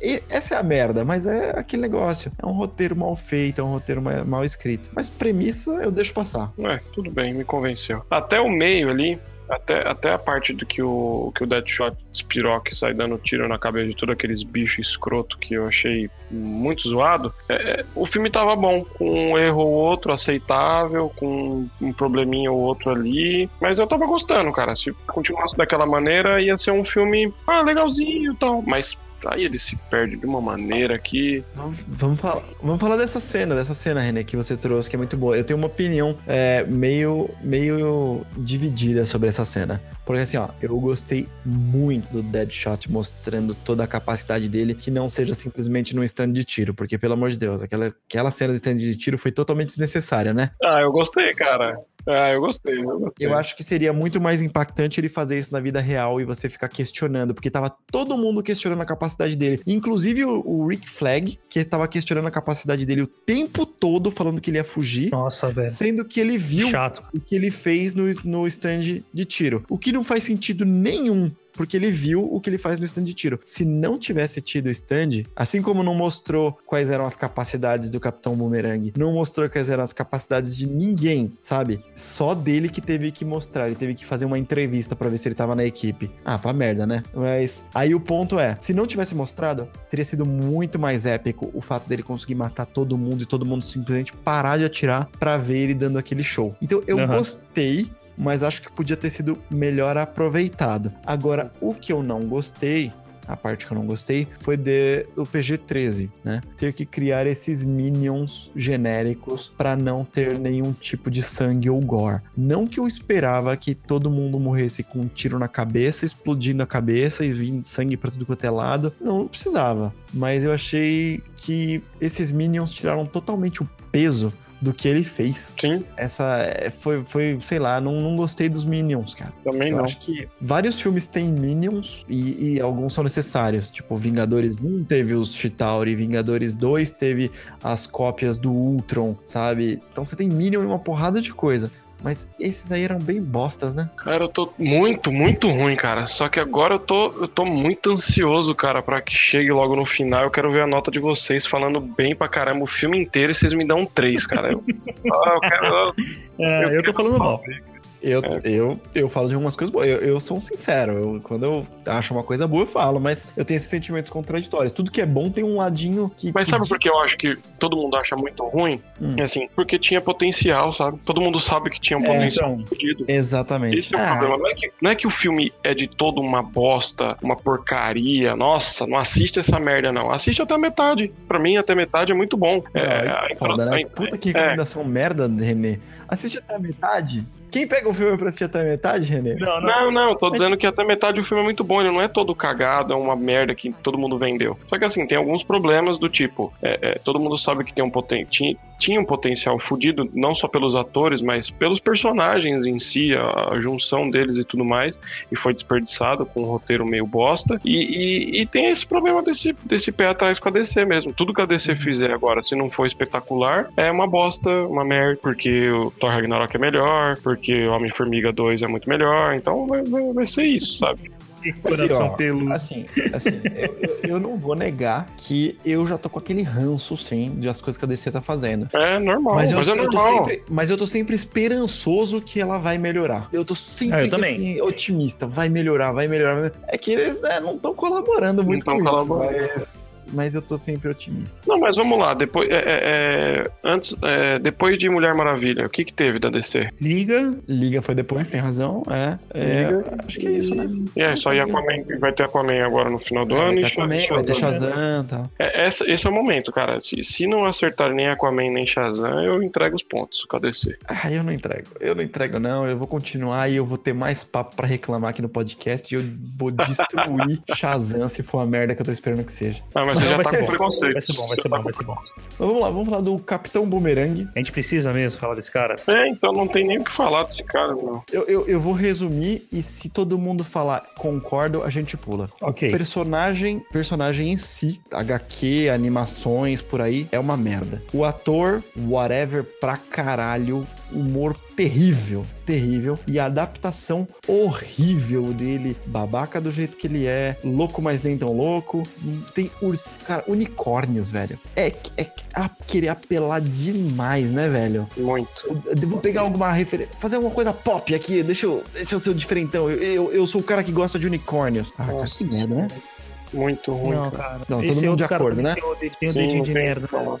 é, essa é a merda, mas é aquele negócio. É um roteiro mal feito, é um roteiro ma- mal escrito. Mas premissa eu deixo passar. É, tudo bem, me convenceu. Até o meio ali, até, até a parte do que o, que o Deadshot despiroca e sai dando tiro na cabeça de todos aqueles bichos escroto que eu achei muito zoado, é, é, o filme tava bom, com um erro ou outro aceitável, com um probleminha ou outro ali, mas eu tava gostando, cara. Se continuasse daquela maneira, ia ser um filme, ah, legalzinho e tal, mas aí ele se perde de uma maneira que Vamos, vamos falar, vamos falar dessa cena, dessa cena, René, que você trouxe, que é muito boa. Eu tenho uma opinião é, meio, meio dividida sobre essa cena. Porque assim, ó, eu gostei muito do Deadshot mostrando toda a capacidade dele, que não seja simplesmente num stand de tiro. Porque, pelo amor de Deus, aquela, aquela cena do stand de tiro foi totalmente desnecessária, né? Ah, eu gostei, cara. Ah, eu gostei, eu gostei. Eu acho que seria muito mais impactante ele fazer isso na vida real e você ficar questionando, porque tava todo mundo questionando a capacidade dele. Inclusive o, o Rick Flag, que tava questionando a capacidade dele o tempo todo, falando que ele ia fugir. Nossa, velho. Sendo que ele viu Chato. o que ele fez no, no stand de tiro. O que não faz sentido nenhum. Porque ele viu o que ele faz no stand de tiro. Se não tivesse tido o stand, assim como não mostrou quais eram as capacidades do Capitão Boomerang, não mostrou quais eram as capacidades de ninguém, sabe? Só dele que teve que mostrar. Ele teve que fazer uma entrevista pra ver se ele tava na equipe. Ah, pra merda, né? Mas aí o ponto é: se não tivesse mostrado, teria sido muito mais épico o fato dele conseguir matar todo mundo e todo mundo simplesmente parar de atirar pra ver ele dando aquele show. Então eu Aham. gostei mas acho que podia ter sido melhor aproveitado. Agora, o que eu não gostei, a parte que eu não gostei, foi de, do PG-13, né? Ter que criar esses minions genéricos pra não ter nenhum tipo de sangue ou gore. Não que eu esperava que todo mundo morresse com um tiro na cabeça, explodindo a cabeça e vindo sangue pra tudo quanto é lado. Não precisava. Mas eu achei que esses minions tiraram totalmente o peso do que ele fez. Sim, Essa é, foi, foi sei lá, não, não gostei dos Minions, cara. também Eu não. acho que vários filmes têm Minions e, e alguns são necessários. Tipo, Vingadores 1 teve os Chitauri, Vingadores 2 teve as cópias do Ultron, sabe? Então você tem Minion e uma porrada de coisa. Mas esses aí eram bem bostas, né? Cara, eu tô muito, muito ruim, cara. Só que agora eu tô, eu tô muito ansioso, cara, pra que chegue logo no final. Eu quero ver a nota de vocês falando bem pra caramba o filme inteiro e vocês me dão um 3, cara. Eu, Ah, eu quero. É, eu, tô quero falando mal. Eu, É. eu, eu falo de algumas coisas boas. Eu, eu sou um sincero. Eu, quando eu acho uma coisa boa, eu falo. Mas eu tenho esses sentimentos contraditórios. Tudo que é bom tem um ladinho que. Mas sabe por que eu acho que todo mundo acha muito ruim? Hum. É assim, porque tinha potencial, sabe? Todo mundo sabe que tinha um É, potencial então. Exatamente. Esse é o Ah, problema. Não é, que, não é que o filme é de todo uma bosta, uma porcaria. Nossa, não assiste essa merda, não. Assiste até a metade. Pra mim, até a metade é muito bom. Não, É, é a foda, né? a- Puta que é. recomendação merda, Renê. Assiste até a metade. Quem pega um filme pra assistir até a metade, Renê? Não, não. Não, não, tô dizendo que até metade o filme é muito bom, ele não é todo cagado, é uma merda que todo mundo vendeu. Só que assim, tem alguns problemas do tipo, é, é, todo mundo sabe que tem um poten tinha, um potencial fudido, não só pelos atores, mas pelos personagens em si, a, a junção deles e tudo mais, e foi desperdiçado com um roteiro meio bosta. E, e- e tem esse problema desse, desse pé atrás com a DC mesmo. Tudo que a DC fizer agora, se não for espetacular, é uma bosta, uma merda, porque o Thor Ragnarok é melhor, porque o Homem-Formiga 2 é muito melhor, então vai, vai, vai ser isso, sabe? Coração ó, peludo. Assim, assim eu, eu- eu não vou negar que eu já tô com aquele ranço, sim, de as coisas que a DC tá fazendo. É normal, Mas, mas, eu, é eu tô normal. sempre, mas eu tô sempre esperançoso que ela vai melhorar. Eu tô sempre eu também. assim, otimista. Vai melhorar, vai melhorar. É que eles né, não estão colaborando muito tão com isso. colaborando. Mas mas, mas eu tô sempre otimista. Não, mas vamos lá. Depois, é, é, é, antes, é, depois de Mulher Maravilha, o que que teve da DC? Liga. Liga foi depois, tem razão. É, é acho que é isso, né? E é, só ir Aquaman, vai ter Aquaman agora no final do ano. Vai ter Aquaman, vai ter Shazam. Shazam e tal. É, essa- esse é o momento, cara. Se, se não acertar nem Aquaman nem Shazam, eu entrego os pontos com a DC. Ah, eu não entrego. Eu não entrego, não. Eu vou continuar e eu vou ter mais papo pra reclamar aqui no podcast e eu vou destruir Shazam se for a merda que eu tô esperando que seja. Ah, mas você Não, já vai tá ser com bom. preconceito. Vai ser bom, vai ser bom, vai ser bom. Mas vamos lá, vamos falar do Capitão Boomerang. A gente precisa mesmo falar desse cara? É, então não tem nem o que falar desse cara, não. Eu, eu, eu vou resumir e se todo mundo falar concordo, a gente pula. Ok. Personagem, personagem em si, HQ, animações, por aí, é uma merda. O ator, whatever pra caralho, humor terrível, terrível. E a adaptação horrível dele, babaca do jeito que ele é, louco, mas nem tão louco. Tem urs... Cara, unicórnios, velho. É, é ah, querer apelar demais, né, velho? Muito. Eu devo pegar alguma referência. Fazer alguma coisa pop aqui. Deixa eu, deixa eu ser o diferentão. Eu, eu, eu sou o cara que gosta de unicórnios. Ah, cara, Nossa. que merda, né? Muito ruim, Não, cara. cara. Não, todo Esse mundo outro de cara acordo, né? Tem o, Sim, dedinho não de merda. falar.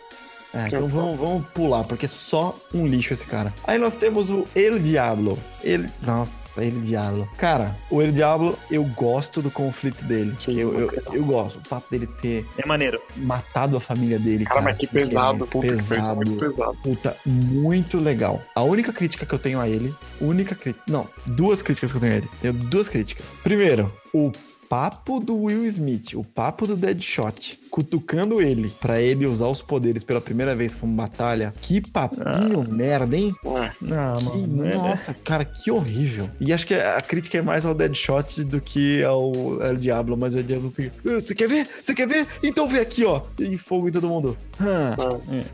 É, então vamos, vamos pular, porque é só um lixo esse cara. Aí nós temos o El Diablo. Ele, nossa, El Diablo. Cara, o El Diablo, eu gosto do conflito dele. Sim, eu, eu, eu gosto. O fato dele ter É maneiro. matado a família dele, Cara, cara. mas que assim, é pesado. Puta, que pesado. muito pesado. Puta, muito legal. A única crítica que eu tenho a ele, única crítica, não, duas críticas que eu tenho a ele. Tenho duas críticas. Primeiro, o papo do Will Smith, o papo do Deadshot, cutucando ele pra ele usar os poderes pela primeira vez como batalha. Que papinho merda, hein? É. Não, Que- mano. é- nossa, cara, que horrível. E acho que a crítica é mais ao Deadshot do que ao El Diablo, mas o El Diablo fica. "Ah, Você quer ver? Você quer ver? Então vê aqui, ó. E fogo em todo mundo. Ah,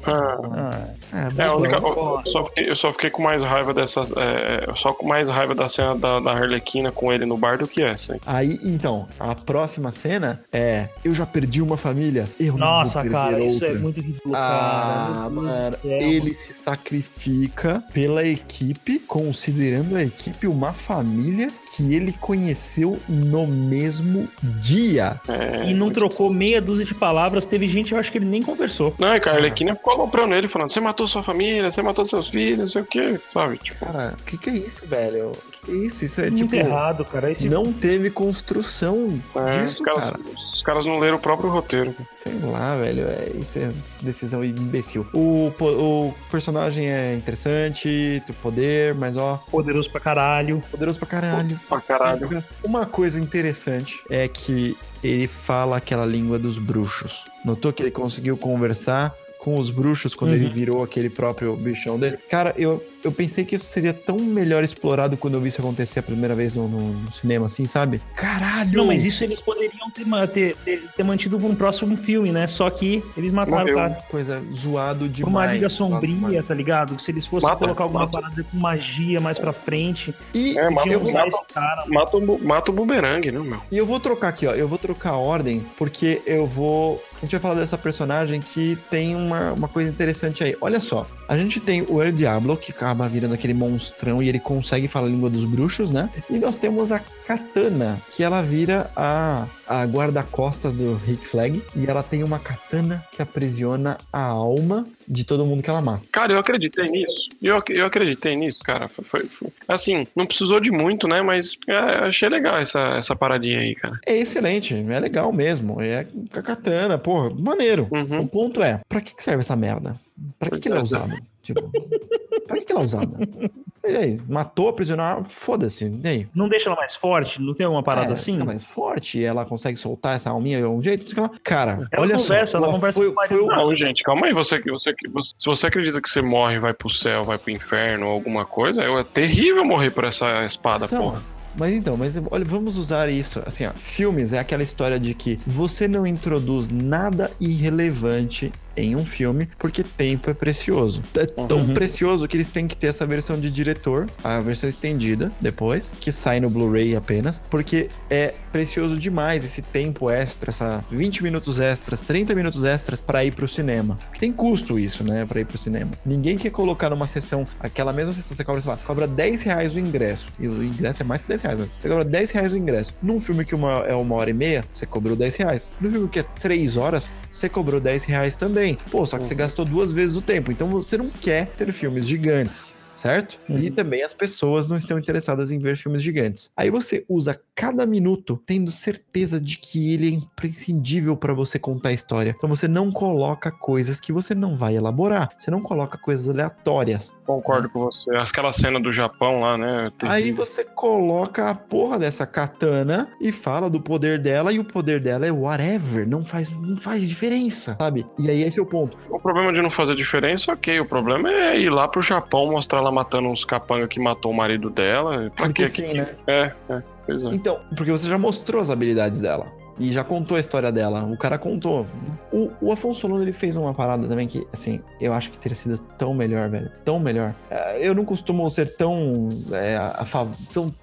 Ah, Ah, É, a bom. única, eu, só fiquei, eu só fiquei com mais raiva dessas. É, só com mais raiva da cena da, da Harlequina com ele no bar do que essa, hein? Aí, então, a próxima cena é: Eu já perdi uma família, eu Nossa, não vou perder cara, isso é outra. muito ridículo, Ah, cara. Mano, ele se sacrifica pela equipe, considerando a equipe uma família que ele conheceu no mesmo dia. É, E não trocou meia dúzia de palavras. Teve gente, eu acho que ele nem conversou. Não, e que a Arlequina ficou aloprando ele, falando: você matou sua família, você matou seus filhos, não sei o quê, sabe? Tipo, Cara, o que, que é isso, velho? O que, que é isso? Isso é Muito tipo. errado, cara. Esse Não teve construção é, disso, os, caras, cara. Os caras não leram o próprio roteiro. Sei lá, velho. É, isso é decisão imbecil. O, o personagem é interessante, tem poder, mas ó, poderoso pra caralho. poderoso pra caralho. Pra caralho. Uma coisa interessante é que ele fala aquela língua dos bruxos. Notou que ele conseguiu conversar com os bruxos quando Uhum. ele virou aquele próprio bichão dele? Cara, eu, eu pensei que isso seria tão melhor explorado quando eu vi isso acontecer a primeira vez no, no- no cinema, assim, sabe? Caralho! Não, mas isso eles poderiam ter, ter, ter, ter mantido pra um próximo filme, né? Só que eles mataram Morreu. o cara. Coisa zoado demais. uma liga sombria, demais. tá ligado? Se eles fossem Mata, colocar alguma mata. parada com magia mais pra frente, E É, mata- eu que vou usar mata- esse cara. Mata o, mata o bumerangue, né, meu? E eu vou trocar aqui, ó. Eu vou trocar a ordem, porque eu vou. A gente vai falar dessa personagem que tem uma, uma coisa interessante aí. Olha só, a gente tem o El Diablo, que acaba virando aquele monstrão e ele consegue falar a língua dos bruxos, né? E nós temos a Katana, que ela vira a, a guarda-costas do Rick Flag. E ela tem uma katana que aprisiona a alma de todo mundo que ela mata. Cara, eu acreditei nisso. Eu, eu acreditei nisso, cara. Foi, foi- foi- Assim, não precisou de muito, né? Mas é, achei legal essa, essa paradinha aí, cara. É excelente, é legal mesmo. É com a katana, porra, maneiro. Uhum. O ponto é, pra que que serve essa merda? Pra que, que ela é usada? Tipo, pra que, que ela é usada? E aí, matou, aprisionar, foda-se. E aí? Não deixa ela mais forte? Não tem alguma parada É, assim? fica mais forte, ela consegue soltar essa alminha de um jeito, lá. Cara, Ela olha conversa, só. ela ó, conversa foi, com o foi. Não, gente, calma aí. Você, você, você- se você acredita que você morre, vai pro céu, vai pro inferno ou alguma coisa, é terrível morrer por essa espada, Então, porra. mas então, mas olha, vamos usar isso. Assim, ó, filmes é aquela história de que você não introduz nada irrelevante em um filme porque tempo é precioso. É tão Uhum. precioso que eles têm que ter essa versão de diretor, a versão estendida depois, que sai no Blu-ray apenas, porque é precioso demais esse tempo extra, essa 20 minutos extras, 30 minutos extras pra ir pro cinema. Porque tem custo isso, né, Pra ir pro cinema. Ninguém quer colocar numa sessão, aquela mesma sessão, você cobra, sei lá, cobra 10 reais o ingresso. E o ingresso é mais que 10 reais, mas você cobra 10 reais o ingresso. Num filme que uma, é uma hora e meia, você cobrou 10 reais. No filme que é 3 horas, você cobrou 10 reais também. Pô, só que você gastou duas vezes o tempo. Então você não quer ter filmes gigantes certo? Uhum. E também as pessoas não estão interessadas em ver filmes gigantes. Aí você usa cada minuto tendo certeza de que ele é imprescindível para você contar a história. Então você não coloca coisas que você não vai elaborar. Você não coloca coisas aleatórias. Concordo com você. Aquela cena do Japão lá, né? Aí você coloca a porra dessa katana e fala do poder dela e o poder dela é whatever, não faz não faz diferença, sabe? E aí esse é o ponto. O problema de não fazer diferença, ok. O problema é ir lá pro Japão mostrar ela matando uns capanga que matou o marido dela. Pra Porque que sim, né? É, é, pois é. Então, porque você já mostrou as habilidades dela. E já contou a história dela. O cara contou. O, o Afonso Solano, ele fez uma parada também que, assim, eu acho que teria sido tão melhor, velho. Tão melhor. É, Eu não costumo ser tão. É, a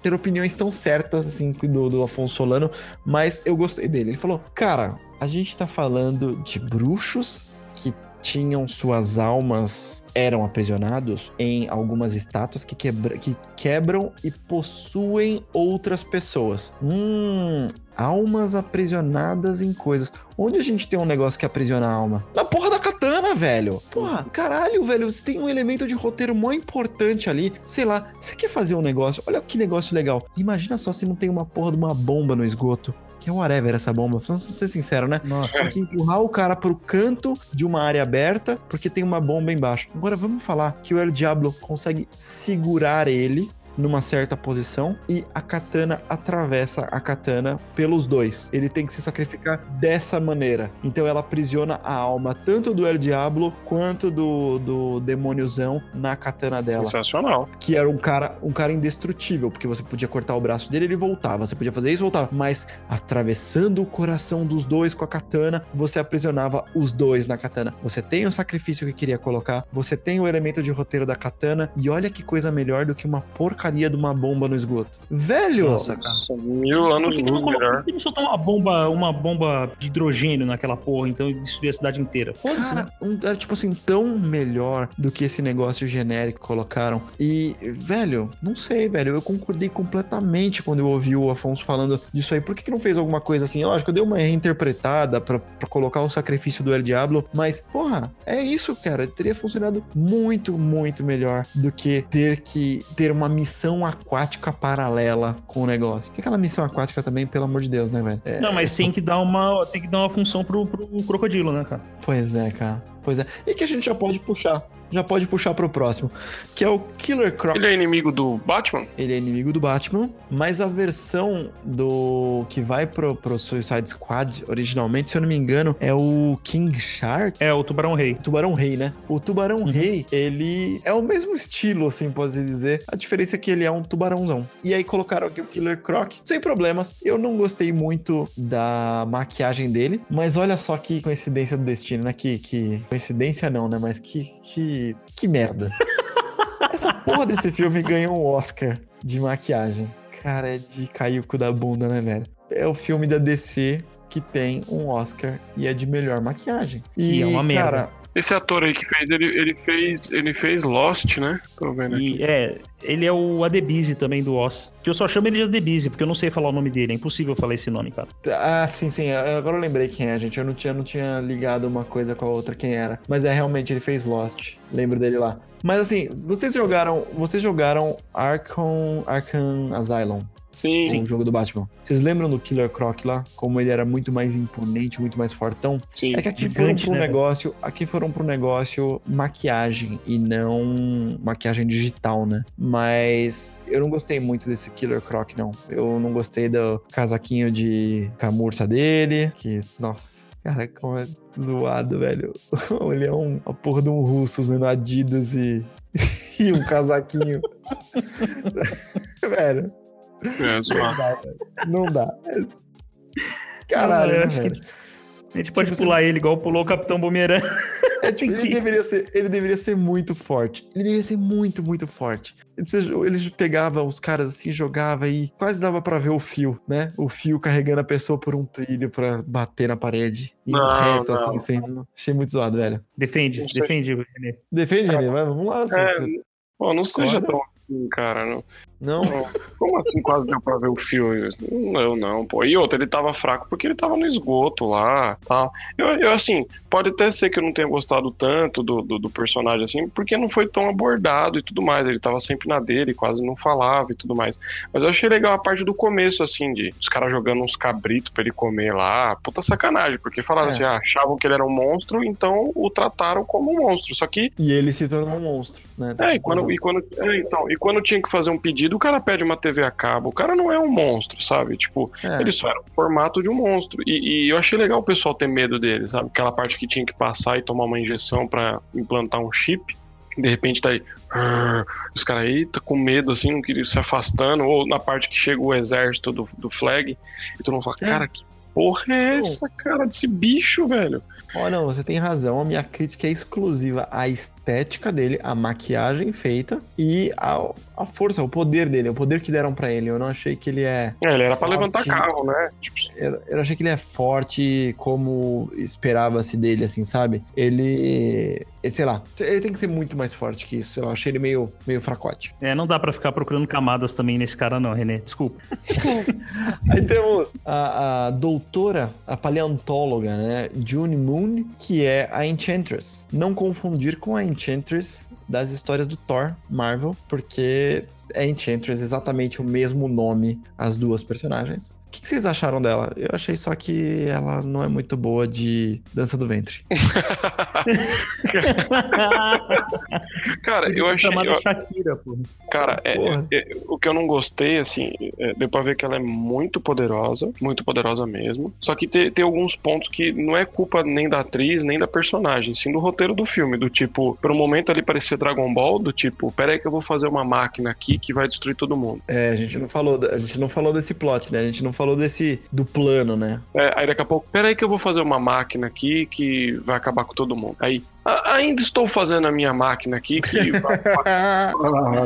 ter opiniões tão certas, assim, do, do Afonso Solano, mas eu gostei dele. Ele falou: Cara, a gente tá falando de bruxos que tinham suas almas eram aprisionados em algumas estátuas que, quebra, que quebram e possuem outras pessoas. Hum, almas aprisionadas em coisas. Onde a gente tem um negócio que aprisiona a alma? Na porra da katana, velho. Porra, caralho, velho, você tem um elemento de roteiro mó importante ali. Sei lá, você quer fazer um negócio? Olha que negócio legal. Imagina só se não tem uma porra de uma bomba no esgoto. Que é whatever essa bomba. Vamos ser sincero, né? Nossa. Tem que empurrar o cara pro canto de uma área aberta, porque tem uma bomba embaixo. Agora vamos falar que o El Diablo consegue segurar ele numa certa posição e a katana atravessa a katana pelos dois. Ele tem que se sacrificar dessa maneira. Então ela aprisiona a alma tanto do El Diablo quanto do, do demôniozão na katana dela Sensacional. que era um cara, um cara indestrutível, porque você podia cortar o braço dele e ele voltava, você podia fazer isso e voltava, mas atravessando o coração dos dois com a katana, você aprisionava os dois na katana. Você tem o sacrifício que queria colocar, você tem o elemento de roteiro da katana, e olha que coisa melhor do que uma porcaria de uma bomba no esgoto. Velho! Nossa, cara. Mil Por anos que, que não colocou? melhor. Por que não soltou uma bomba, uma bomba de hidrogênio naquela porra, então e destruir a cidade inteira? Foda-se, né? Cara, um, é tipo assim, tão melhor do que esse negócio genérico que colocaram. E, velho, não sei, velho. Eu concordei completamente quando eu ouvi o Afonso falando disso aí. Por que, que não fez alguma coisa assim? Lógico, eu dei uma reinterpretada pra, pra colocar o sacrifício do El Diablo, mas, porra, é isso, cara. Teria funcionado muito, muito melhor do que ter que ter uma missão aquática paralela com o negócio. Que aquela missão aquática também, pelo amor de Deus, né, velho? É, Não, mas tem que dar uma, tem que dar uma função pro, pro crocodilo, né, cara? Pois é, cara. Pois é. E que a gente já pode puxar. Já pode puxar pro próximo. Que é o Killer Croc. Ele é inimigo do Batman? Ele é inimigo do Batman, mas a versão do que vai pro, pro Suicide Squad originalmente, se eu não me engano, é o King Shark. É, o Tubarão Rei. Tubarão Rei, né? O Tubarão Uhum. Rei, ele é o mesmo estilo, assim, pode se dizer. A diferença é que ele é um tubarãozão. E aí colocaram aqui o Killer Croc, sem problemas. Eu não gostei muito da maquiagem dele, mas olha só que coincidência do destino, né? Que, que... coincidência não, né? Mas que, que, que merda. Essa porra desse filme ganhou um Oscar de maquiagem. Cara, é de cair o cu da bunda, né, velho? É o filme da DC que tem um Oscar e é de melhor maquiagem. E é uma merda. Cara, Esse ator aí que fez, ele, ele fez, ele fez Lost, né? Tô vendo aqui. E é, ele é o Adebise também do Oz. Que eu só chamo ele de Adebise, porque eu não sei falar o nome dele. É impossível falar esse nome, cara. Ah, sim, sim. Agora eu lembrei quem é, gente. Eu não tinha, não tinha ligado uma coisa com a outra quem era. Mas é realmente, ele fez Lost. Lembro dele lá. Mas assim, vocês jogaram. Vocês jogaram Arkham, Arkham Asylum, Sim, o jogo do Batman. Vocês lembram do Killer Croc lá? Como ele era muito mais imponente, muito mais fortão? sim. É que aqui Gigante, foram pro né, negócio. Aqui foram pro negócio maquiagem e não maquiagem digital, né? Mas eu não gostei muito desse Killer Croc, não. Eu não gostei do casaquinho de camurça dele. Que, nossa. Cara, como é zoado, velho. Ele é um, a porra de um russo usando Adidas e, e um casaquinho. velho, É, não dá. Caralho, eu né, acho que a gente pode Tipo, pular ele igual pulou o Capitão Bumerangue. É, tipo, ele, que- deveria ser, ele deveria ser muito forte. Ele deveria ser muito, muito forte. Ele, pegava os caras assim, jogava e quase dava pra ver o fio, né? O fio carregando a pessoa por um trilho pra bater na parede. Indo Não, reto, não. assim, sem... Achei muito zoado, velho. Defende, defende, René. Defende. Vai, vamos lá. É, você- Pô, não Discorda? seja tão. assim, cara. Não, Não? Como assim quase deu pra ver o filme? Não, eu não, pô. E outro, ele tava fraco porque ele tava no esgoto lá, tal. Eu, eu, assim, pode até ser que eu não tenha gostado tanto do, do, do personagem, assim, porque não foi tão abordado e tudo mais. Ele tava sempre na dele, quase não falava e tudo mais. Mas eu achei legal a parte do começo, assim, de os caras jogando uns cabritos pra ele comer lá. Puta sacanagem, porque falaram É. assim, ah, achavam que ele era um monstro, então o trataram como um monstro. Só que E ele se tornou um monstro, né? é, e quando, e, quando, é, então, e quando tinha que fazer um pedido, o cara pede uma TV a cabo. O cara não é um monstro, sabe? Tipo, É. ele só era o formato de um monstro. E, e eu achei legal o pessoal ter medo dele, sabe? Aquela parte que tinha que passar e tomar uma injeção pra implantar um chip. De repente tá aí. Os caras aí tá com medo, assim, não queria se afastando. Ou na parte que chega o exército do, do flag. E todo mundo fala, É. cara, que porra é essa, cara, desse bicho, velho? Ó, não, você tem razão. A minha crítica é exclusiva à estética dele, à maquiagem feita e ao, à força, ao poder dele, o poder que deram pra ele. Eu não achei que ele é. É, ele era pra Forte. levantar carro, né? Tipo, Eu, eu achei que ele é forte como esperava-se dele, assim, sabe? Ele. Sei lá, ele tem que ser muito mais forte que isso. sei lá, Eu achei ele meio, meio fracote. É, não dá pra ficar procurando camadas também nesse cara, não, Renê. Desculpa. Aí temos a, a doutora, a paleontóloga, né? June Moon, que é a Enchantress. Não confundir com a Enchantress das histórias do Thor Marvel, porque é Enchantress exatamente o mesmo nome as duas personagens. O que, que vocês acharam dela? Eu achei só que ela não é muito boa de dança do ventre. cara, eu achei. Chamada eu- Shakira, pô. Cara, é- Porra. é- é- o que eu não gostei, assim, é, deu pra ver que ela é muito poderosa, muito poderosa mesmo. Só que tem, tem alguns pontos que não é culpa nem da atriz, nem da personagem, sim do roteiro do filme. Do tipo, por um momento ali parecia Dragon Ball, do tipo, peraí que eu vou fazer uma máquina aqui que vai destruir todo mundo. É, a gente não falou, a gente não falou desse plot, né? A gente não falou desse do plano, né? É, aí daqui a pouco, peraí que eu vou fazer uma máquina aqui que vai acabar com todo mundo. Aí, "A- ainda estou fazendo a minha máquina aqui que Ah,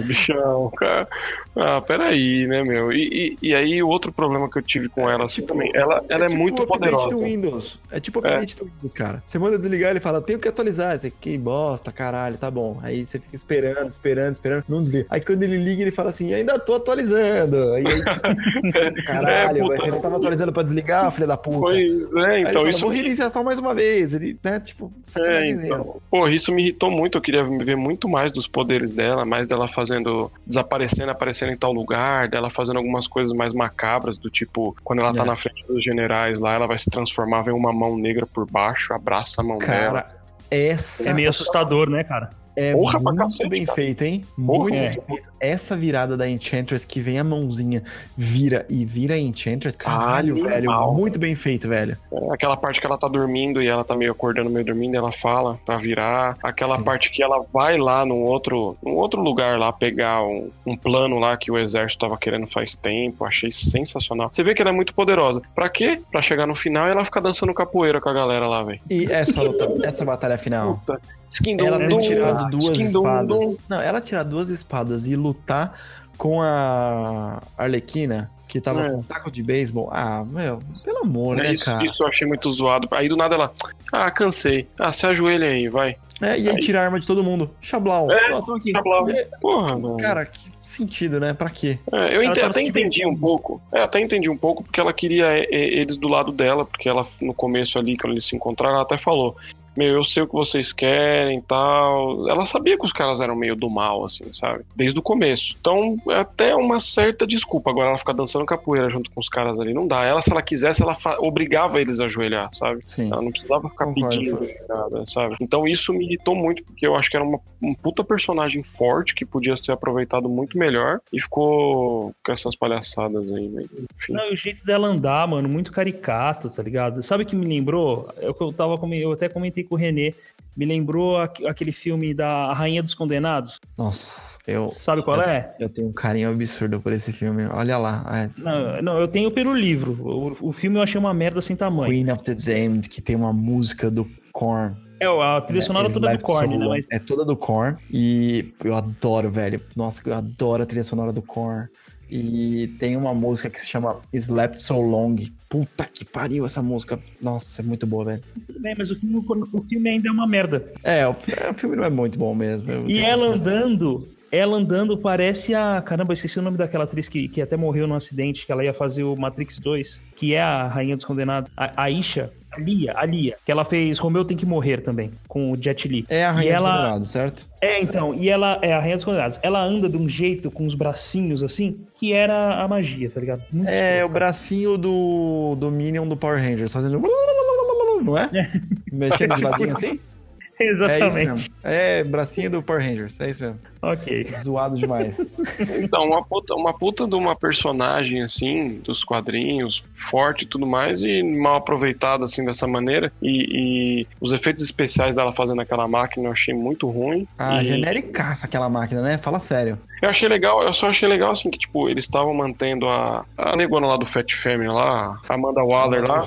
bichão, cara. Ah, peraí, né, meu? E, e, e aí, o outro problema que eu tive com ela, assim, tipo, também, ela, ela é, tipo muito o update poderosa. do Windows. É tipo o update do Windows, cara. Você manda desligar, ele fala, tenho que atualizar. Você, que bosta, caralho, tá bom. Aí você fica esperando, esperando, esperando, não desliga. Aí quando ele liga, ele fala assim, ainda tô atualizando. Aí, tipo, caralho, É, você não tava atualizando pra desligar, filha da puta. Pois é, Aí ele então, fala, isso. vou reiniciar só mais uma vez. Ele, né, tipo, É, sacanagem mesmo. então. Pô, isso me irritou muito. Eu queria ver muito mais dos poderes dela, mais dela fazendo. desaparecendo, aparecendo em tal lugar, dela fazendo algumas coisas mais macabras, do tipo, quando ela tá É. na frente dos generais lá, ela vai se transformar, vem uma mão negra por baixo, abraça a mão dela. Cara, essa É meio assustador, né, cara? É Porra, muito cacete, bem cara. feita, hein? Porra. Muito É. bem feita. Essa virada da Enchantress que vem a mãozinha, vira e vira a Enchantress. Caralho, Animal. velho. Muito bem feito, velho. É, Aquela parte que ela tá dormindo e ela tá meio acordando, meio dormindo, e ela fala pra virar. Aquela Sim. parte que ela vai lá num outro, num outro lugar lá pegar um, um plano lá que o exército tava querendo faz tempo. Achei sensacional. Você vê que ela é muito poderosa. Pra quê? Pra chegar no final e ela ficar dançando capoeira com a galera lá, velho. E essa luta, essa batalha final. Puta. Ela ter tirado duas espadas. Não, ela tirar duas espadas e lutar com a Arlequina, que tava É. com um taco de beisebol. Ah, meu, pelo amor, né, Isso, cara? isso eu achei muito zoado. Aí do nada ela. Ah, cansei. Ah, se ajoelha aí, vai. É, e aí Aí- tira a arma de todo mundo. Xablau. É, Ó, tô aqui. Xablau. É, Porra, mano. Cara, que sentido, né? Pra quê? É, eu tava até entendi um pouco. É, até entendi um pouco porque ela queria é, é, eles do lado dela, porque ela no começo ali, quando eles se encontraram, ela até falou: Meu, eu sei o que vocês querem e tal. Ela sabia que os caras eram meio do mal, assim, sabe? Desde o começo. Então, é até uma certa desculpa. Agora ela ficar dançando capoeira junto com os caras ali. Não dá. Ela, se ela quisesse, ela obrigava eles a ajoelhar, sabe? Sim. Ela não precisava ficar Concordo, pedindo nada, sabe? Então isso me irritou muito, porque eu acho que era uma, um puta personagem forte que podia ser aproveitado muito melhor e ficou com essas palhaçadas aí, né? Enfim. Não, o jeito dela andar, mano, muito caricato, tá ligado? Sabe o que me lembrou? É o que eu tava com- eu até comentei com o Renê. Me lembrou aqu- aquele filme da Rainha dos Condenados. Nossa, eu, Sabe qual é? eu tenho um carinho absurdo por esse filme. Olha lá. É, Não, não, eu tenho pelo livro. O, o filme eu achei uma merda sem tamanho. Queen of the Damned, que tem uma música do Korn. É, a trilha sonora toda do Korn, né? Mas É toda do Korn. E eu adoro, velho. Nossa, eu adoro a trilha sonora do Korn. E tem uma música que se chama Slept So Long. Puta que pariu essa música. Nossa, é muito boa, velho. bem, mas o filme, o filme ainda é uma merda. É, o, é, o filme não é muito bom mesmo. E ela andando ela andando parece a. Caramba, esqueci o nome daquela atriz que, que até morreu num acidente, que ela ia fazer o Matrix 2, que é a Rainha dos Condenados. A Aisha. A Lia, a Lia. Que ela fez Romeu Tem Que Morrer também, com o Jet Li. É a E Rainha dos ela- Condenados, certo? É, então, e ela é a Rainha dos Condenados. Ela anda de um jeito, com os bracinhos assim, que era a magia, tá ligado? Muito É o escroto. bracinho do, do Minion do Power Rangers, fazendo... Não é? Mexendo de ladinho assim? É isso Exatamente. mesmo. É bracinho do Power Rangers, é isso mesmo. ok. Zoado demais. Então, uma puta, uma puta de uma personagem, assim, dos quadrinhos, forte e tudo mais, e mal aproveitada, assim, dessa maneira. E, e os efeitos especiais dela fazendo aquela máquina eu achei muito ruim. Ah, e genericaça aquela máquina, né? Fala sério. Eu achei legal, eu só achei legal, assim, que, tipo, eles estavam mantendo a, a negona lá do Fat Family lá, a Amanda Waller lá,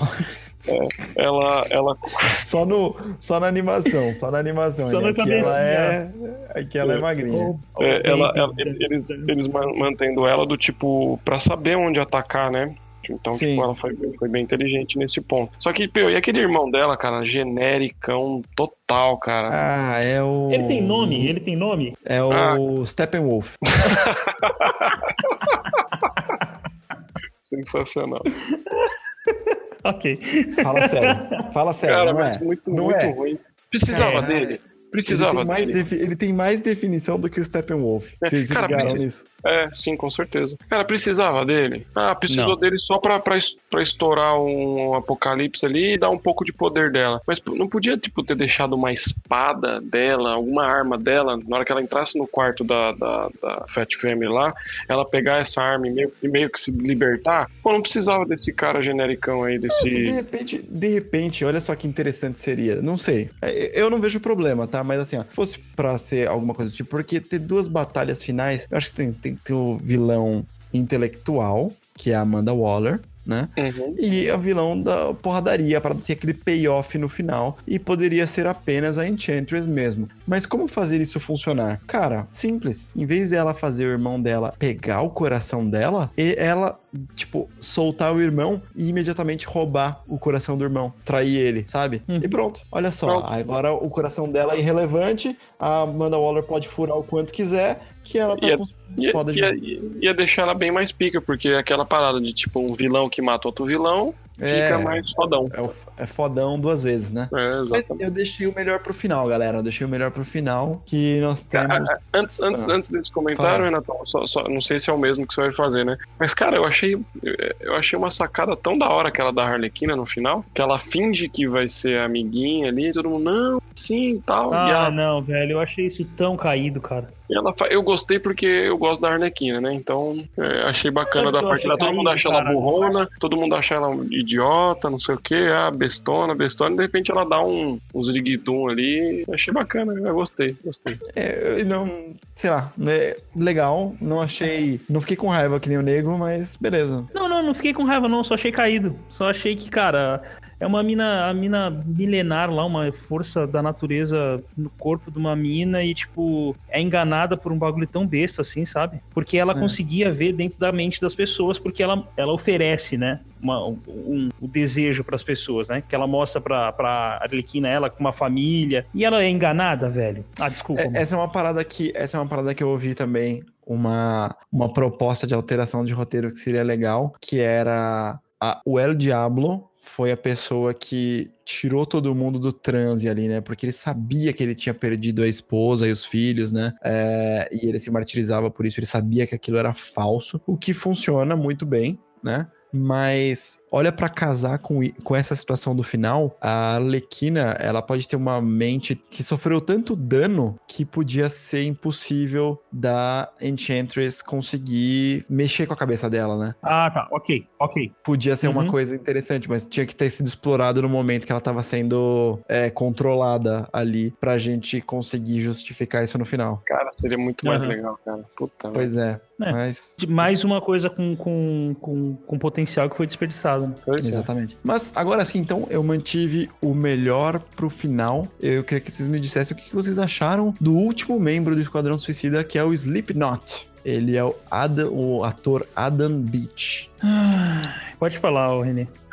ela, ela Só, no, só na animação, só na animação. Só né? na Aqui ela é, aqui ela é magrinha. É, ela, ela- eles, eles man- mantendo ela do tipo pra saber onde atacar, né? Então, Sim. tipo, ela foi, foi bem inteligente nesse ponto. Só que, pô, e aquele irmão dela, cara, genericão total, cara. Ah, é o. Ele tem nome? Ele tem nome? É o Ah. Steppenwolf. Sensacional. Ok. Fala sério. Fala sério, cara, não é? muito, não muito é. ruim. Precisava É. dele? Ele Precisava tem, mais dele. defi- ele tem mais definição do que o Steppenwolf. Vocês se Cara, ligaram nisso? É, sim, com certeza. Cara, precisava dele. Ah, precisou Não. dele só pra, pra, pra estourar um apocalipse ali e dar um pouco de poder dela. Mas não podia, tipo, ter deixado uma espada dela, alguma arma dela, na hora que ela entrasse no quarto da, da, da Fat Family lá, ela pegar essa arma e meio, e meio que se libertar. Pô, não precisava desse cara genericão aí, Mas, de desse... repente, de repente, olha só que interessante seria. Não sei. É, Eu não vejo problema, tá? Mas assim, ó, se fosse pra ser alguma coisa do tipo, porque ter duas batalhas finais, eu acho que tem, tem que ter o vilão intelectual, que é a Amanda Waller, né? Uhum. E a vilão da porradaria, para ter aquele payoff no final. E poderia ser apenas a Enchantress mesmo. Mas como fazer isso funcionar? Cara, simples. Em vez dela fazer o irmão dela pegar o coração dela, e ela, tipo, soltar o irmão e imediatamente roubar o coração do irmão. Trair ele, sabe? Uhum. E pronto. Olha só. Pronto. Agora o coração dela é irrelevante. A Amanda Waller pode furar o quanto quiser. Que ela tá Ia- com Ia, foda de ia, ia deixar ela bem mais pica, porque aquela parada de, tipo, um vilão que mata outro vilão, fica É. mais fodão. É, o- é fodão duas vezes, né? É, Mas eu deixei o melhor pro final, galera. Eu deixei o melhor pro final, que nós temos... Antes, antes, Ah. antes desse comentário, Fala. Renatão, só, só- não sei se é o mesmo que você vai fazer, né? Mas, cara, eu achei, eu achei uma sacada tão da hora aquela da Harlequina no final, que ela finge que vai ser amiguinha ali, e todo mundo, não, sim e tal. e Ah, ela, não, velho. Eu achei isso tão caído, cara. E ela fa- eu gostei porque eu gosto da Harlequina, né? Então, é, achei bacana da parte dela. Todo mundo acha ela burrona, todo mundo acha ela idiota, não sei o que, ah, bestona, bestona, e de repente ela dá um, uns rigidum ali. Achei bacana, eu gostei, gostei. É, eu não... Sei lá, né, legal. Não achei... Não fiquei com raiva que nem o nego, mas beleza. Não, não, não fiquei com raiva, não. Só achei caído. Só achei que, cara, é uma mina, a mina milenar lá, uma força da natureza no corpo de uma mina e, tipo, é enganada por um bagulho tão besta assim, sabe? Porque ela É. conseguia ver dentro da mente das pessoas, porque ela, ela oferece, né? Uma, um, um- o desejo pras pessoas, né? Que ela mostra pra, pra Arlequina ela com uma família. E ela é enganada, velho. Ah, desculpa. É, essa é uma parada que... Essa é uma parada que eu ouvi também. Uma, uma proposta de alteração de roteiro que seria legal, que era... a- o El Diablo foi a pessoa que tirou todo mundo do transe ali, né? Porque ele sabia que ele tinha perdido a esposa e os filhos, né? É, e ele se martirizava por isso, ele sabia que aquilo era falso, o que funciona muito bem, né? Mas olha pra casar com, com essa situação do final, a Arlequina, ela pode ter uma mente que sofreu tanto dano que podia ser impossível da Enchantress conseguir mexer com a cabeça dela, né? Ah, tá. Ok, ok. Podia ser uma Uhum. coisa interessante, mas tinha que ter sido explorado no momento que ela tava sendo é, controlada ali pra gente conseguir justificar isso no final. Cara, seria muito mais Aham. legal, cara. Puta. Pois é, É. mas... Mais uma coisa com, com, com, com potencial que foi desperdiçado. Pois é. Exatamente. Mas agora sim, então, eu mantive o melhor pro final. Eu queria que vocês me dissessem o que vocês acharam do último membro do Esquadrão Suicida, que é o Slipknot. Ele é o, Adam, o ator Adam Beach. Pode falar.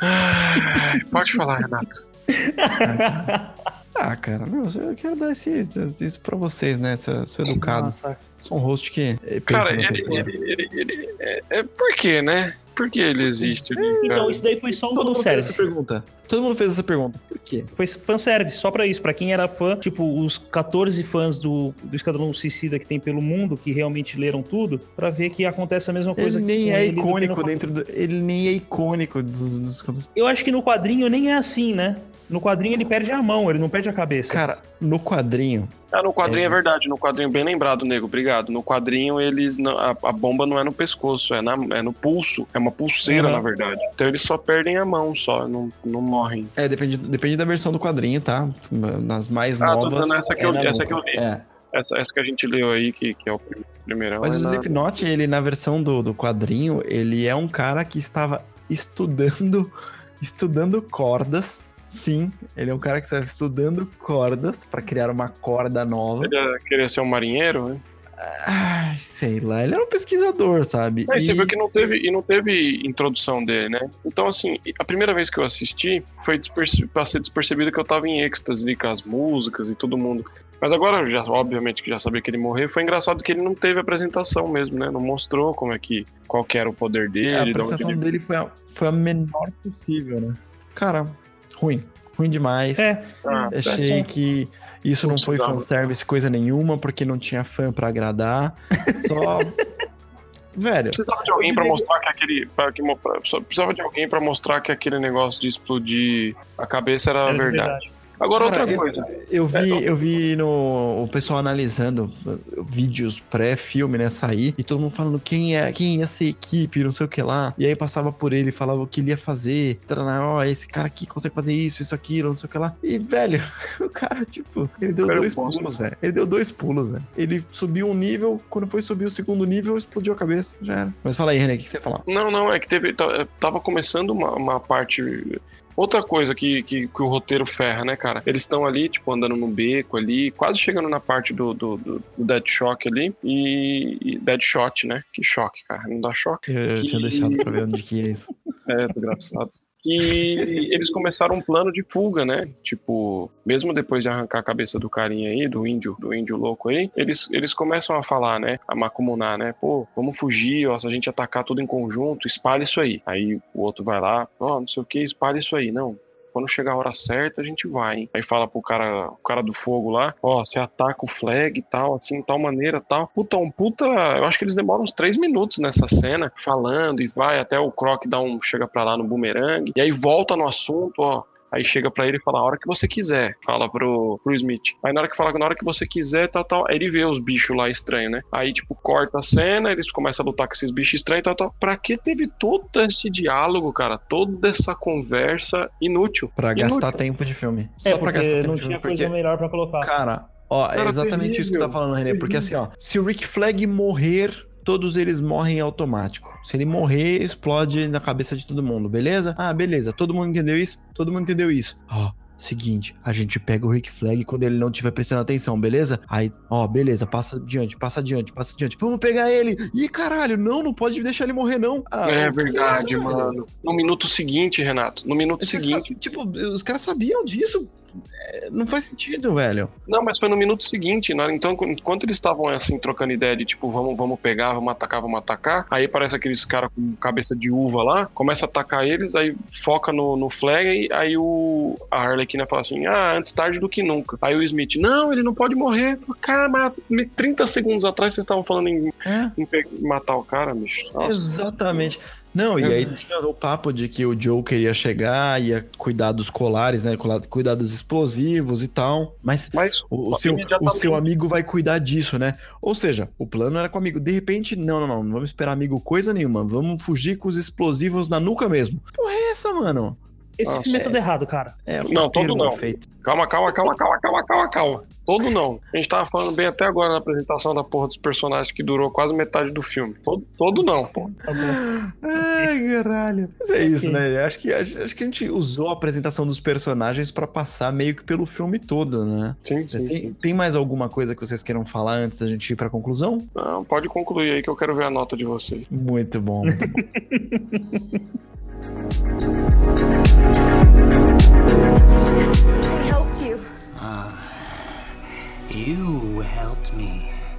Ai, pode falar, Renato. Ah, cara, não, eu quero dar esse, isso pra vocês, né? Sou educado. Nossa. Sou um host que pensa Cara, ele, ele, ele, ele, é, é, por quê, né? Por que ele existe? Então, isso daí foi só um Todo mundo fez essa pergunta. Todo mundo fez essa pergunta. Por quê? Foi fanservice, só pra isso. Pra quem era fã, tipo, os 14 fãs do, do Esquadrão Suicida que tem pelo mundo, que realmente leram tudo, pra ver que acontece a mesma coisa. Ele nem é icônico dentro do... Ele nem é icônico dos, dos... Eu acho que no quadrinho nem é assim, né? No quadrinho ele perde a mão, ele não perde a cabeça. Cara, no quadrinho. Ah, no quadrinho é, é verdade, no quadrinho bem lembrado, nego, obrigado. No quadrinho eles não, a, a, bomba não é no pescoço, é, na, é no pulso, é uma pulseira uhum. na verdade. Então eles só perdem a mão, só, não, não morrem. É, depende, depende da versão do quadrinho, tá? Nas mais ah, novas. Essa que, eu, é essa que eu li. É. Essa, essa, que a gente leu aí, que, que é o primeiro. Mas é o Slipknot, ele na versão do, do quadrinho, ele é um cara que estava estudando, estudando cordas Sim, ele é um cara que estava estudando cordas para criar uma corda nova. Ele queria ser um marinheiro, né? Ah, sei lá, ele era um pesquisador, sabe? É, e... Você viu que não teve, e não teve introdução dele, né? Então, assim, a primeira vez que eu assisti foi para ser despercebido que eu tava em êxtase com as músicas e todo mundo. Mas agora, já, obviamente, que já sabia que ele morreu, foi engraçado que ele não teve apresentação mesmo, né? Não mostrou como é que, qual que era o poder dele. É, a apresentação ele... dele foi a, foi a menor possível, né? Cara, ruim. Ruim demais. É. Ah, Achei é. que isso não foi fanservice coisa nenhuma, porque não tinha fã para agradar. Só. Velho. Precisava de alguém para mostrar que aquele. Pra, que, precisava de alguém para mostrar que aquele negócio de explodir a cabeça era, era verdade. verdade. Agora, Cara, outra coisa. Eu, eu vi, é, eu vi no, o pessoal analisando vídeos pré-filme, né? Sair, e todo mundo falando quem é, quem ia ser equipe, não sei o que lá. E aí passava por ele, falava o que ele ia fazer. Ó, oh, esse cara aqui consegue fazer isso, isso, aquilo, não sei o que lá. E, velho, o cara, tipo, ele deu dois pulos, velho. Ele deu dois pulos, velho. Ele subiu um nível, quando foi subir o segundo nível, explodiu a cabeça. Já era. Mas fala aí, René, o que você ia falar? Não, não, é que teve. Tava começando uma, uma parte Outra coisa que, que, que, o roteiro ferra, né, cara? Eles estão ali, tipo, andando no beco ali, quase chegando na parte do, do, do, do Dead Shock ali. E, e, Dead Shot, né? Que choque, cara. Não dá choque. Eu, eu que... tinha deixado pra ver onde que é isso. É, engraçado que eles começaram um plano de fuga, né? Tipo, mesmo depois de arrancar a cabeça do carinha aí, do índio, do índio louco aí, eles, eles começam a falar, né? A macumunar, né? Pô, vamos fugir, ó, se a gente atacar tudo em conjunto, espalha isso aí. Aí o outro vai lá, ó, oh, não sei o que, espalha isso aí. Não, quando chegar a hora certa, a gente vai. Aí fala pro cara, o cara do fogo lá, ó, você ataca o flag e tal, assim, tal maneira tal. Puta, um puta. Eu acho que eles demoram uns três minutos nessa cena, falando e vai até o Croc dar um. chega pra lá no boomerang. E aí volta no assunto, ó. Aí chega para ele e fala a hora que você quiser. Fala pro, pro Smith. Aí na hora que fala na hora que você quiser, tal, tal. Aí ele vê os bichos lá estranhos, né? Aí, tipo, corta a cena, eles começam a lutar com esses bichos estranhos, tal, tal. Pra que teve todo esse diálogo, cara? Toda essa conversa inútil. Pra inútil. gastar tempo de filme. É, Só pra gastar tempo não de tinha filme. coisa porque... melhor pra colocar. Cara, ó, é exatamente isso que tu tá falando, René. Porque assim, ó, se o Rick Flag morrer todos eles morrem automático. Se ele morrer, explode na cabeça de todo mundo, beleza? Ah, beleza. Todo mundo entendeu isso? Todo mundo entendeu isso. Ó, seguinte, a gente pega o Rick Flag quando ele não estiver prestando atenção, beleza? Aí, ó, beleza, passa adiante, passa adiante, passa adiante. Vamos pegar ele. Ih, caralho, não, não pode deixar ele morrer, não. Ah, é verdade, mano. No minuto seguinte, Renato, no minuto Você seguinte. Sabe, tipo, os caras sabiam disso não faz sentido, velho. Não, mas foi no minuto seguinte, né? Então, enquanto eles estavam assim, trocando ideia de tipo, vamos, vamos pegar, vamos atacar, vamos atacar, aí parece aqueles caras com cabeça de uva lá, começa a atacar eles, aí foca no, no flag, aí o, a Arlequina fala assim: ah, antes tarde do que nunca. Aí o Smith, não, ele não pode morrer. Cara, mas 30 segundos atrás vocês estavam falando em, é? em matar o cara, bicho. Nossa. Exatamente. Não, e aí tinha o papo de que o Joe queria chegar, ia cuidar dos colares, né? Cuidar dos explosivos e tal. Mas, mas o, o seu, o seu amigo vai cuidar disso, né? Ou seja, o plano era com o amigo. De repente, não, não, não, não vamos esperar amigo coisa nenhuma. Vamos fugir com os explosivos na nuca mesmo. Porra, é essa, mano? Esse Nossa, filme é tudo errado, cara. É, não, todo não. Feito. Calma, calma, calma, calma, calma, calma, calma. Todo não. A gente tava falando bem até agora na apresentação da porra dos personagens que durou quase metade do filme. Todo, todo não, pô. Ai, caralho. Mas é isso, né? Acho que, acho, acho, que a gente usou a apresentação dos personagens para passar meio que pelo filme todo, né? Sim, sim tem, sim. tem, mais alguma coisa que vocês queiram falar antes da gente ir pra conclusão? Não, pode concluir aí que eu quero ver a nota de vocês. Muito bom, muito bom.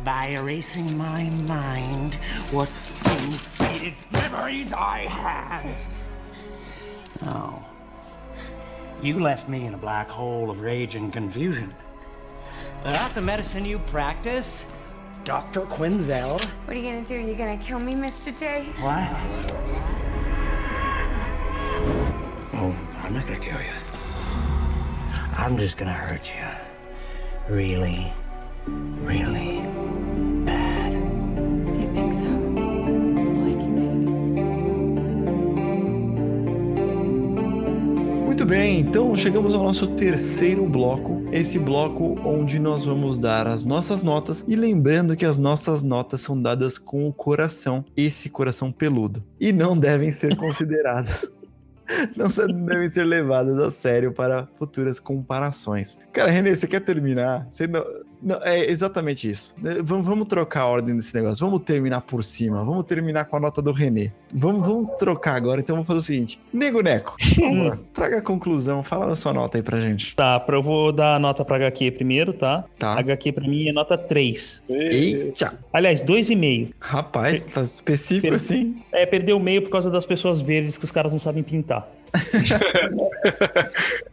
by erasing my mind what faded memories I had. Oh. You left me in a black hole of rage and confusion. That the medicine you practice? Dr. Quinzel? What are you gonna do? Are You gonna kill me, Mr. J? What? Oh, I'm not gonna kill you. I'm just gonna hurt you. Really, really bad. You think so? Well, I can take it. Muito bem, então chegamos ao nosso terceiro bloco. Esse bloco onde nós vamos dar as nossas notas e lembrando que as nossas notas são dadas com o coração, esse coração peludo, e não devem ser consideradas. Não devem ser levadas a sério para futuras comparações. Cara, Renê, você quer terminar? Você não, não- é exatamente isso. né? Vamos, vamos trocar a ordem desse negócio. Vamos terminar por cima. Vamos terminar com a nota do Renê. Vamos, vamos trocar agora. Então vamos fazer o seguinte: Nego Neco, traga a conclusão. Fala da sua nota aí pra gente. Tá, pra- eu vou dar a nota pra HQ primeiro, tá? Tá. HQ pra mim é nota 3. Eita! Aliás, 2,5. Rapaz, tá específico Per- assim. É, perdeu o meio por causa das pessoas verdes que os caras não sabem pintar.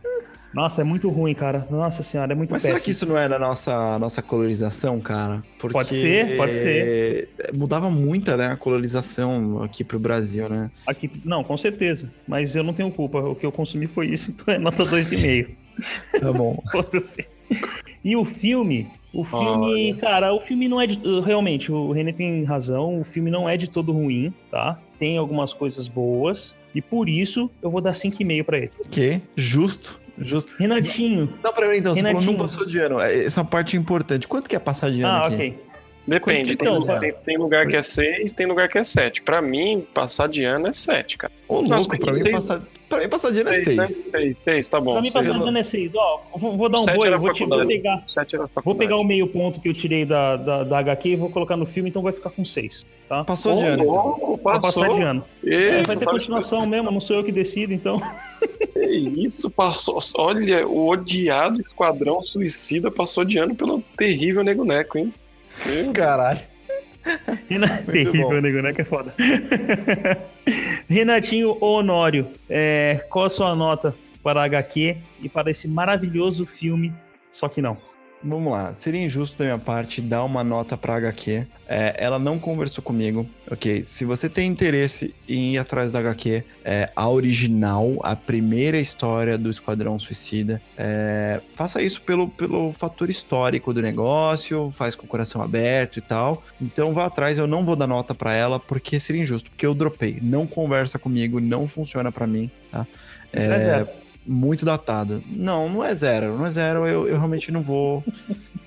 Nossa, é muito ruim, cara. Nossa senhora, é muito Mas péssimo. será que isso não é da nossa, nossa colorização, cara? Porque Pode ser, pode ser. é, Mudava muito, né, a colorização aqui pro Brasil, né? Aqui, não, com certeza. Mas eu não tenho culpa. O que eu consumi foi isso, então é nota 2,5. Tá bom. E o filme, o filme, cara, o filme não é de. Realmente, o René tem razão, o filme não é de todo ruim, tá? Tem algumas coisas boas. E por isso eu vou dar 5,5 pra ele. ok, justo, justo. Renatinho. Não, peraí, então, você falou não passou de ano. É, Essa parte é importante. Quanto que é passar de ano Ah, aqui? ok. Depende, tem, Então, tem, tem lugar que é 6, tem lugar que é 7. Pra mim, passar de ano é 7, cara. Ô, Nossa, louco, pra mim, tem- passar, pra mim passar de ano é Seis, né? 6. Seis, seis, tá bom. Pra mim, seis. passar de ano é 6. Ó, vou, vou dar um boi, vou, te, vou pegar. Vou pegar o meio ponto que eu tirei da, da, da HQ e vou colocar no filme, então vai ficar com 6. Tá? Passou Ô, de ano, então. Vai passou. passar de ano. É, Eita, vai ter continuação mesmo, não sou eu que decido, então. Que isso, passou. Olha, o odiado Esquadrão Suicida passou de ano pelo terrível Nego Neco, hein? Meu Caralho. Renan... bom. Terrível, nego, né? Que é foda. Renatinho Honório, é, qual a sua nota para a HQ e para esse maravilhoso filme? Só que não. Vamos lá, seria injusto da minha parte dar uma nota pra HQ. É, ela não conversou comigo, ok? Se você tem interesse em ir atrás da HQ, é, a original, a primeira história do Esquadrão Suicida, é, faça isso pelo, pelo fator histórico do negócio, faz com o coração aberto e tal. Então vá atrás, eu não vou dar nota pra ela porque seria injusto, porque eu dropei. Não conversa comigo, não funciona pra mim, tá? É. muito datado. Não, não é zero. Não é zero. Eu, eu realmente não vou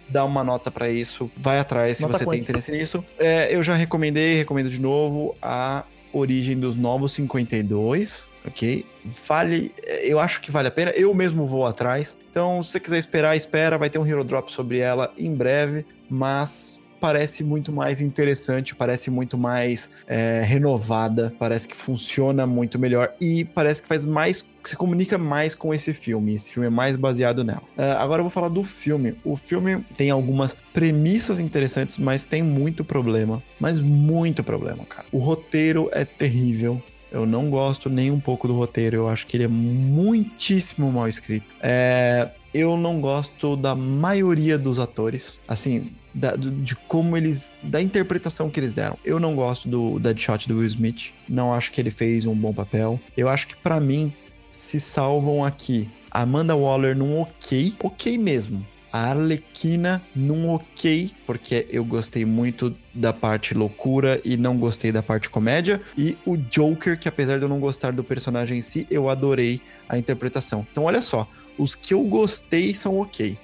dar uma nota pra isso. Vai atrás se Nota você quanto? tem interesse nisso. É, eu já recomendei, recomendo de novo a Origem dos Novos 52, ok? Vale, eu acho que vale a pena. Eu mesmo vou atrás. Então, se você quiser esperar, espera. Vai ter um Hero Drop sobre ela em breve, mas parece muito mais interessante, parece muito mais é, renovada, parece que funciona muito melhor e parece que faz mais, se comunica mais com esse filme. Esse filme é mais baseado nela. É, agora eu vou falar do filme. O filme tem algumas premissas interessantes, mas tem muito problema, mas muito problema, cara. O roteiro é terrível. Eu não gosto nem um pouco do roteiro. Eu acho que ele é muitíssimo mal escrito. É, eu não gosto da maioria dos atores. Assim, da- de como eles. da interpretação que eles deram. Eu não gosto do Deadshot do Will Smith. Não acho que ele fez um bom papel. Eu acho que, pra mim, se salvam aqui Amanda Waller num ok, ok mesmo. A Arlequina num ok, porque eu gostei muito da parte loucura e não gostei da parte comédia. E o Joker, que apesar de eu não gostar do personagem em si, eu adorei a interpretação. Então, olha só, os que eu gostei são ok.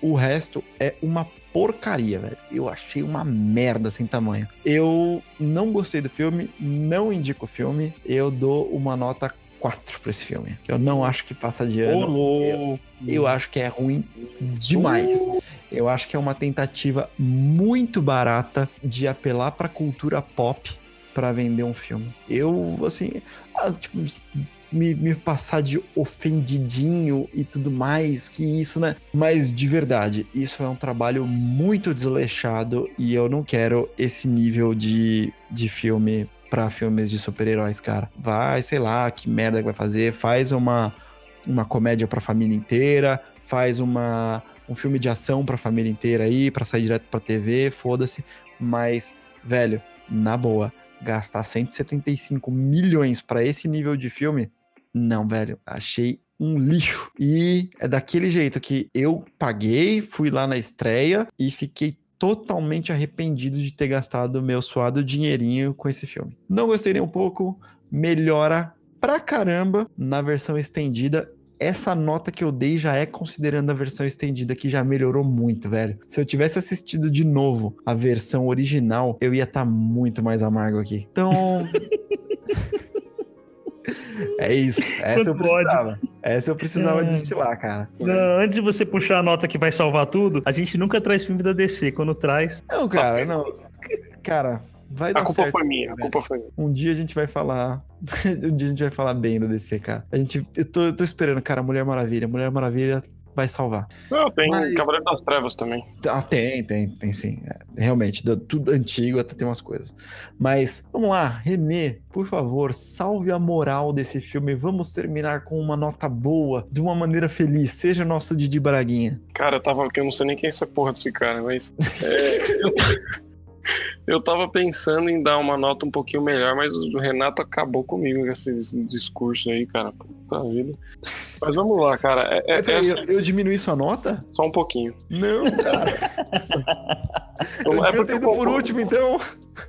O resto é uma porcaria, velho. Eu achei uma merda sem tamanho. Eu não gostei do filme, não indico o filme. Eu dou uma nota 4 pra esse filme. Eu não acho que passa de ano. louco. Eu acho que é ruim demais. Eu acho que é uma tentativa muito barata de apelar pra cultura pop pra vender um filme. Eu, assim, ah, tipo, me, me passar de ofendidinho e tudo mais, que isso, né? Mas de verdade, isso é um trabalho muito desleixado e eu não quero esse nível de, de filme pra filmes de super-heróis, cara. Vai, sei lá, que merda que vai fazer, faz uma, uma comédia pra família inteira, faz uma, um filme de ação pra família inteira aí, pra sair direto pra TV, foda-se. Mas, velho, na boa, gastar 175 milhões pra esse nível de filme, não, velho, achei um lixo. E é daquele jeito que eu paguei, fui lá na estreia e fiquei totalmente arrependido de ter gastado meu suado dinheirinho com esse filme. Não gostei nem um pouco, melhora pra caramba na versão estendida. Essa nota que eu dei já é considerando a versão estendida, que já melhorou muito, velho. Se eu tivesse assistido de novo a versão original, eu ia estar tá muito mais amargo aqui. Então. é isso. Essa eu precisava. Essa eu precisava É. destilar, cara. Não, antes de você puxar a nota que vai salvar tudo, a gente nunca traz filme da DC. Quando traz, Não, cara, não. Cara, vai A dar culpa certo. foi minha, a culpa foi minha. Um dia a gente vai falar. um dia a gente vai falar bem do DC, cara. A gente. Eu tô, eu tô esperando, cara, Mulher Maravilha. Mulher Maravilha vai salvar. Não, tem Mas- Cavaleiro das Trevas também. Ah, tem, tem, tem sim. É, realmente, do- tudo antigo até tem umas coisas. Mas vamos lá, Renê, por favor, salve a moral desse filme. Vamos terminar com uma nota boa, de uma maneira feliz. Seja nosso Didi Braguinha. Cara, eu tava. Eu não sei nem quem é essa porra desse cara, mas. é, eu, eu tava pensando em dar uma nota um pouquinho melhor, mas o Renato acabou comigo com esse discurso aí, cara. Puta vida. Mas vamos lá, cara. É, é- peraí, é eu, eu diminuí sua nota? só um pouquinho. Não, cara. Eu É porque ter eu por último, então.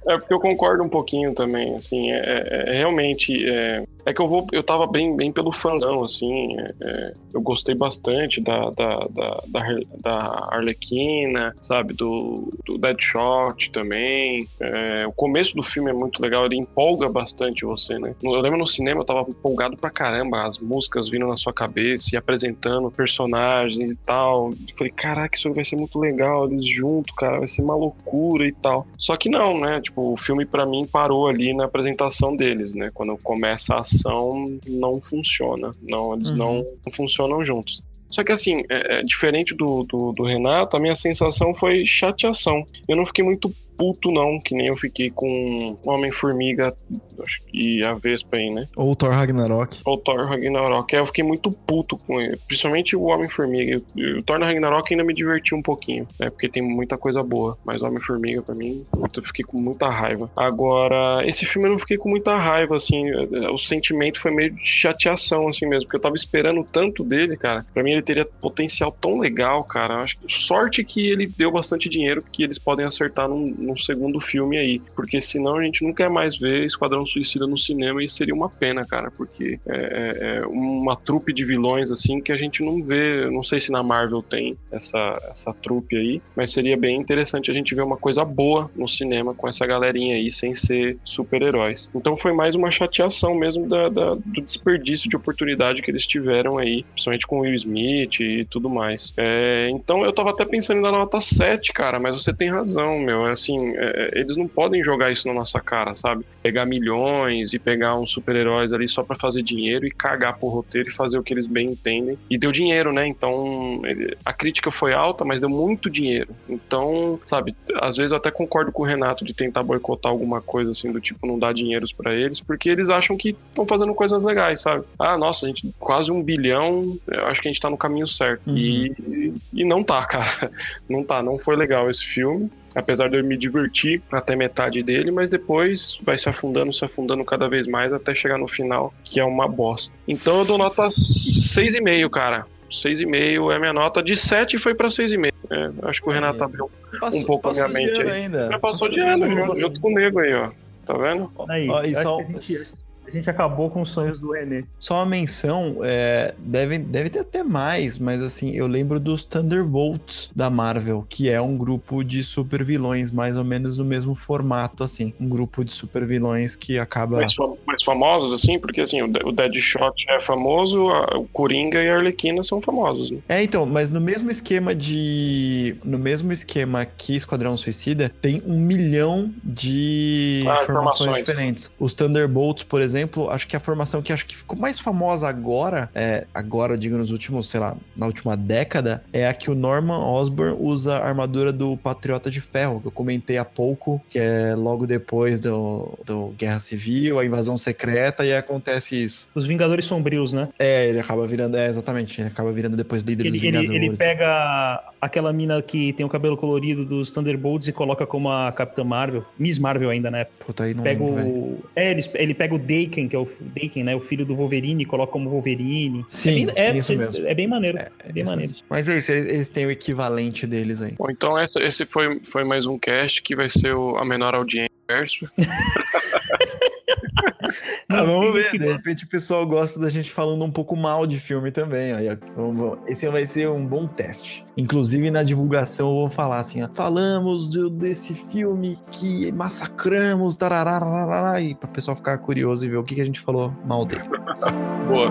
É porque eu concordo um pouquinho também, assim, é, é- é realmente, é, é que eu vou, eu tava bem, bem pelo fãzão, assim, é- é, eu gostei bastante da, da, da, da, da Arlequina, sabe, do, do Deadshot também, é, o começo do filme é muito legal, ele empolga bastante você, né, eu lembro no cinema eu tava empolgado pra caramba, as músicas vindo na sua cabeça e apresentando personagens e tal, eu falei, caraca, isso vai ser muito legal, eles juntos, cara, vai ser uma loucura e tal, só que não, né, tipo, o filme pra mim parou ali na apresentação deles, né? Quando começa a ação, não funciona. Não, eles Uhum. não, não funcionam juntos. Só que assim, é, é diferente do, do, do Renato, a minha sensação foi chateação. Eu não fiquei muito puto, não, que nem eu fiquei com Homem-Formiga e a Vespa aí, né? Ou Thor Ragnarok. Ou Thor Ragnarok. Aí eu fiquei muito puto com ele. Principalmente o Homem-Formiga. O Thor Ragnarok ainda me divertiu um pouquinho, né? Porque tem muita coisa boa. Mas o Homem-Formiga, pra mim, eu fiquei com muita raiva. Agora, esse filme eu não fiquei com muita raiva, assim. O sentimento foi meio de chateação, assim mesmo. Porque eu tava esperando tanto dele, cara. Pra mim ele teria potencial tão legal, cara. Acho que sorte que ele deu bastante dinheiro que eles podem acertar num, num segundo filme aí. Porque senão a gente nunca mais vê Esquadrão Suicida no cinema e seria uma pena, cara. Porque é, é uma trupe de vilões assim que a gente não vê. Não sei se na Marvel tem essa, essa trupe aí, mas seria bem interessante a gente ver uma coisa boa no cinema com essa galerinha aí, sem ser super-heróis. Então foi mais uma chateação mesmo da, da- do desperdício de oportunidade que eles tiveram aí, principalmente com Will Smith e tudo mais. É, então eu tava até pensando em dar nota 7, cara, mas você tem razão, meu. É Assim, é, eles não podem jogar isso na nossa cara, sabe? Pegar milhões e pegar uns super-heróis ali só pra fazer dinheiro e cagar pro roteiro e fazer o que eles bem entendem. E deu dinheiro, né? Então ele- a crítica foi alta, mas deu muito dinheiro. Então, sabe, às vezes eu até concordo com o Renato de tentar boicotar alguma coisa assim do tipo não dar dinheiros pra eles, porque eles acham que estão fazendo coisas legais, sabe? Ah, nossa, a gente quase um bilhão, eu acho que a gente tá no caminho certo. Uhum. E, e não tá, cara. Não tá, não foi legal esse filme. Apesar de eu me divertir até metade dele, mas depois vai se afundando, se afundando cada vez mais até chegar no final, que é uma bosta. Então eu dou nota 6,5, cara. 6,5 é minha nota. De 7 foi pra 6,5. É, acho que o Renato É. abriu Passou, um pouco a minha passou de mente ano aí. ainda. Já passou de de ano, ano. junto, junto com o nego aí, ó. Tá vendo? aí, Ó, e eu só- a gente, a gente acabou com os sonhos do René. Só uma menção, é, deve, deve ter até mais, mas assim, eu lembro dos Thunderbolts da Marvel, que é um grupo de super vilões, mais ou menos no mesmo formato, assim. Um grupo de super vilões que acaba. Mais, mais famosos, assim, porque assim, o Deadshot é famoso, a- o Coringa e a Arlequina são famosos. Né? É, então, mas no mesmo esquema de. No mesmo esquema que Esquadrão Suicida, tem um milhão de Ah, informações informações. diferentes. Os Thunderbolts, por exemplo, exemplo, acho que a formação que acho que ficou mais famosa agora, é, agora, digo, nos últimos, sei lá, na última década, é a que o Norman Osborn usa a armadura do Patriota de Ferro, que eu comentei há pouco, que é logo depois do, do Guerra Civil, a invasão secreta, e acontece isso. Os Vingadores Sombrios, né? É, ele acaba virando, é, exatamente, ele acaba virando depois líder dos Ele, ele, Vingadores. ele pega aquela mina que tem o cabelo colorido dos Thunderbolts e coloca como a Capitã Marvel, Miss Marvel ainda, né? Puta, aí não Pega lembro, o. É, ele, ele pega o Daken, que é o Daken, né? O filho do Wolverine, e coloca como Wolverine. Sim, é bem, sim, isso mesmo. É bem maneiro. É, É, bem maneiro. mesmo. Mas é isso, eles, eles têm o equivalente deles aí. Bom, então essa- esse foi, foi mais um cast que vai ser o- a menor audiência. Ah, vamos ver, de repente o pessoal gosta da gente falando um pouco mal de filme também. Ó. Esse vai ser um bom teste. Inclusive na divulgação eu vou falar assim, ó. Falamos de- desse filme que massacramos, tarará, e para o pessoal ficar curioso e ver o que, que a gente falou mal dele. Boa.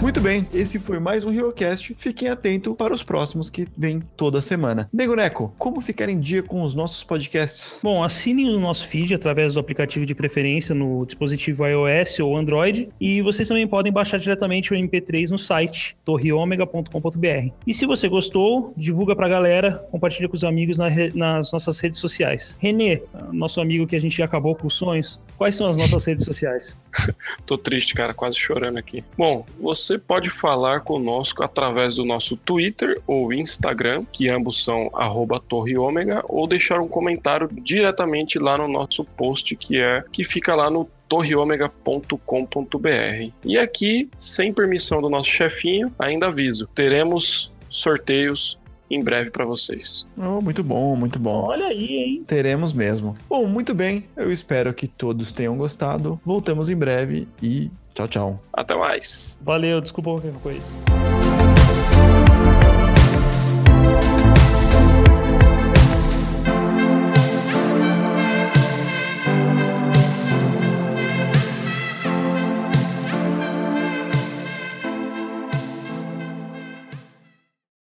Muito bem, esse foi mais um HeroCast. Fiquem atentos para os próximos que vem toda semana. Nego Neco, como ficar em dia com os nossos podcasts? Bom, assine o nosso feed através do aplicativo de preferência no dispositivo iOS ou Android e vocês também podem baixar diretamente o MP3 no site torreomega.com.br. E se você gostou, divulga pra galera, compartilha com os amigos na re- nas nossas redes sociais. Renê, nosso amigo que a gente acabou com os sonhos, quais são as nossas redes sociais? Tô triste, cara, quase chorando aqui. Bom, você pode falar conosco através do nosso Twitter ou Instagram, que ambos são arroba Torre Ômega, ou deixar um comentário diretamente lá no nosso post, que é que fica lá no torreomega.com.br. E aqui, sem permissão do nosso chefinho, ainda aviso, teremos sorteios em breve para vocês. Oh, muito bom, muito bom. Olha aí, hein? Teremos mesmo. Bom, muito bem. Eu espero que todos tenham gostado. Voltamos em breve e tchau, tchau. Até mais! Valeu, desculpa qualquer coisa.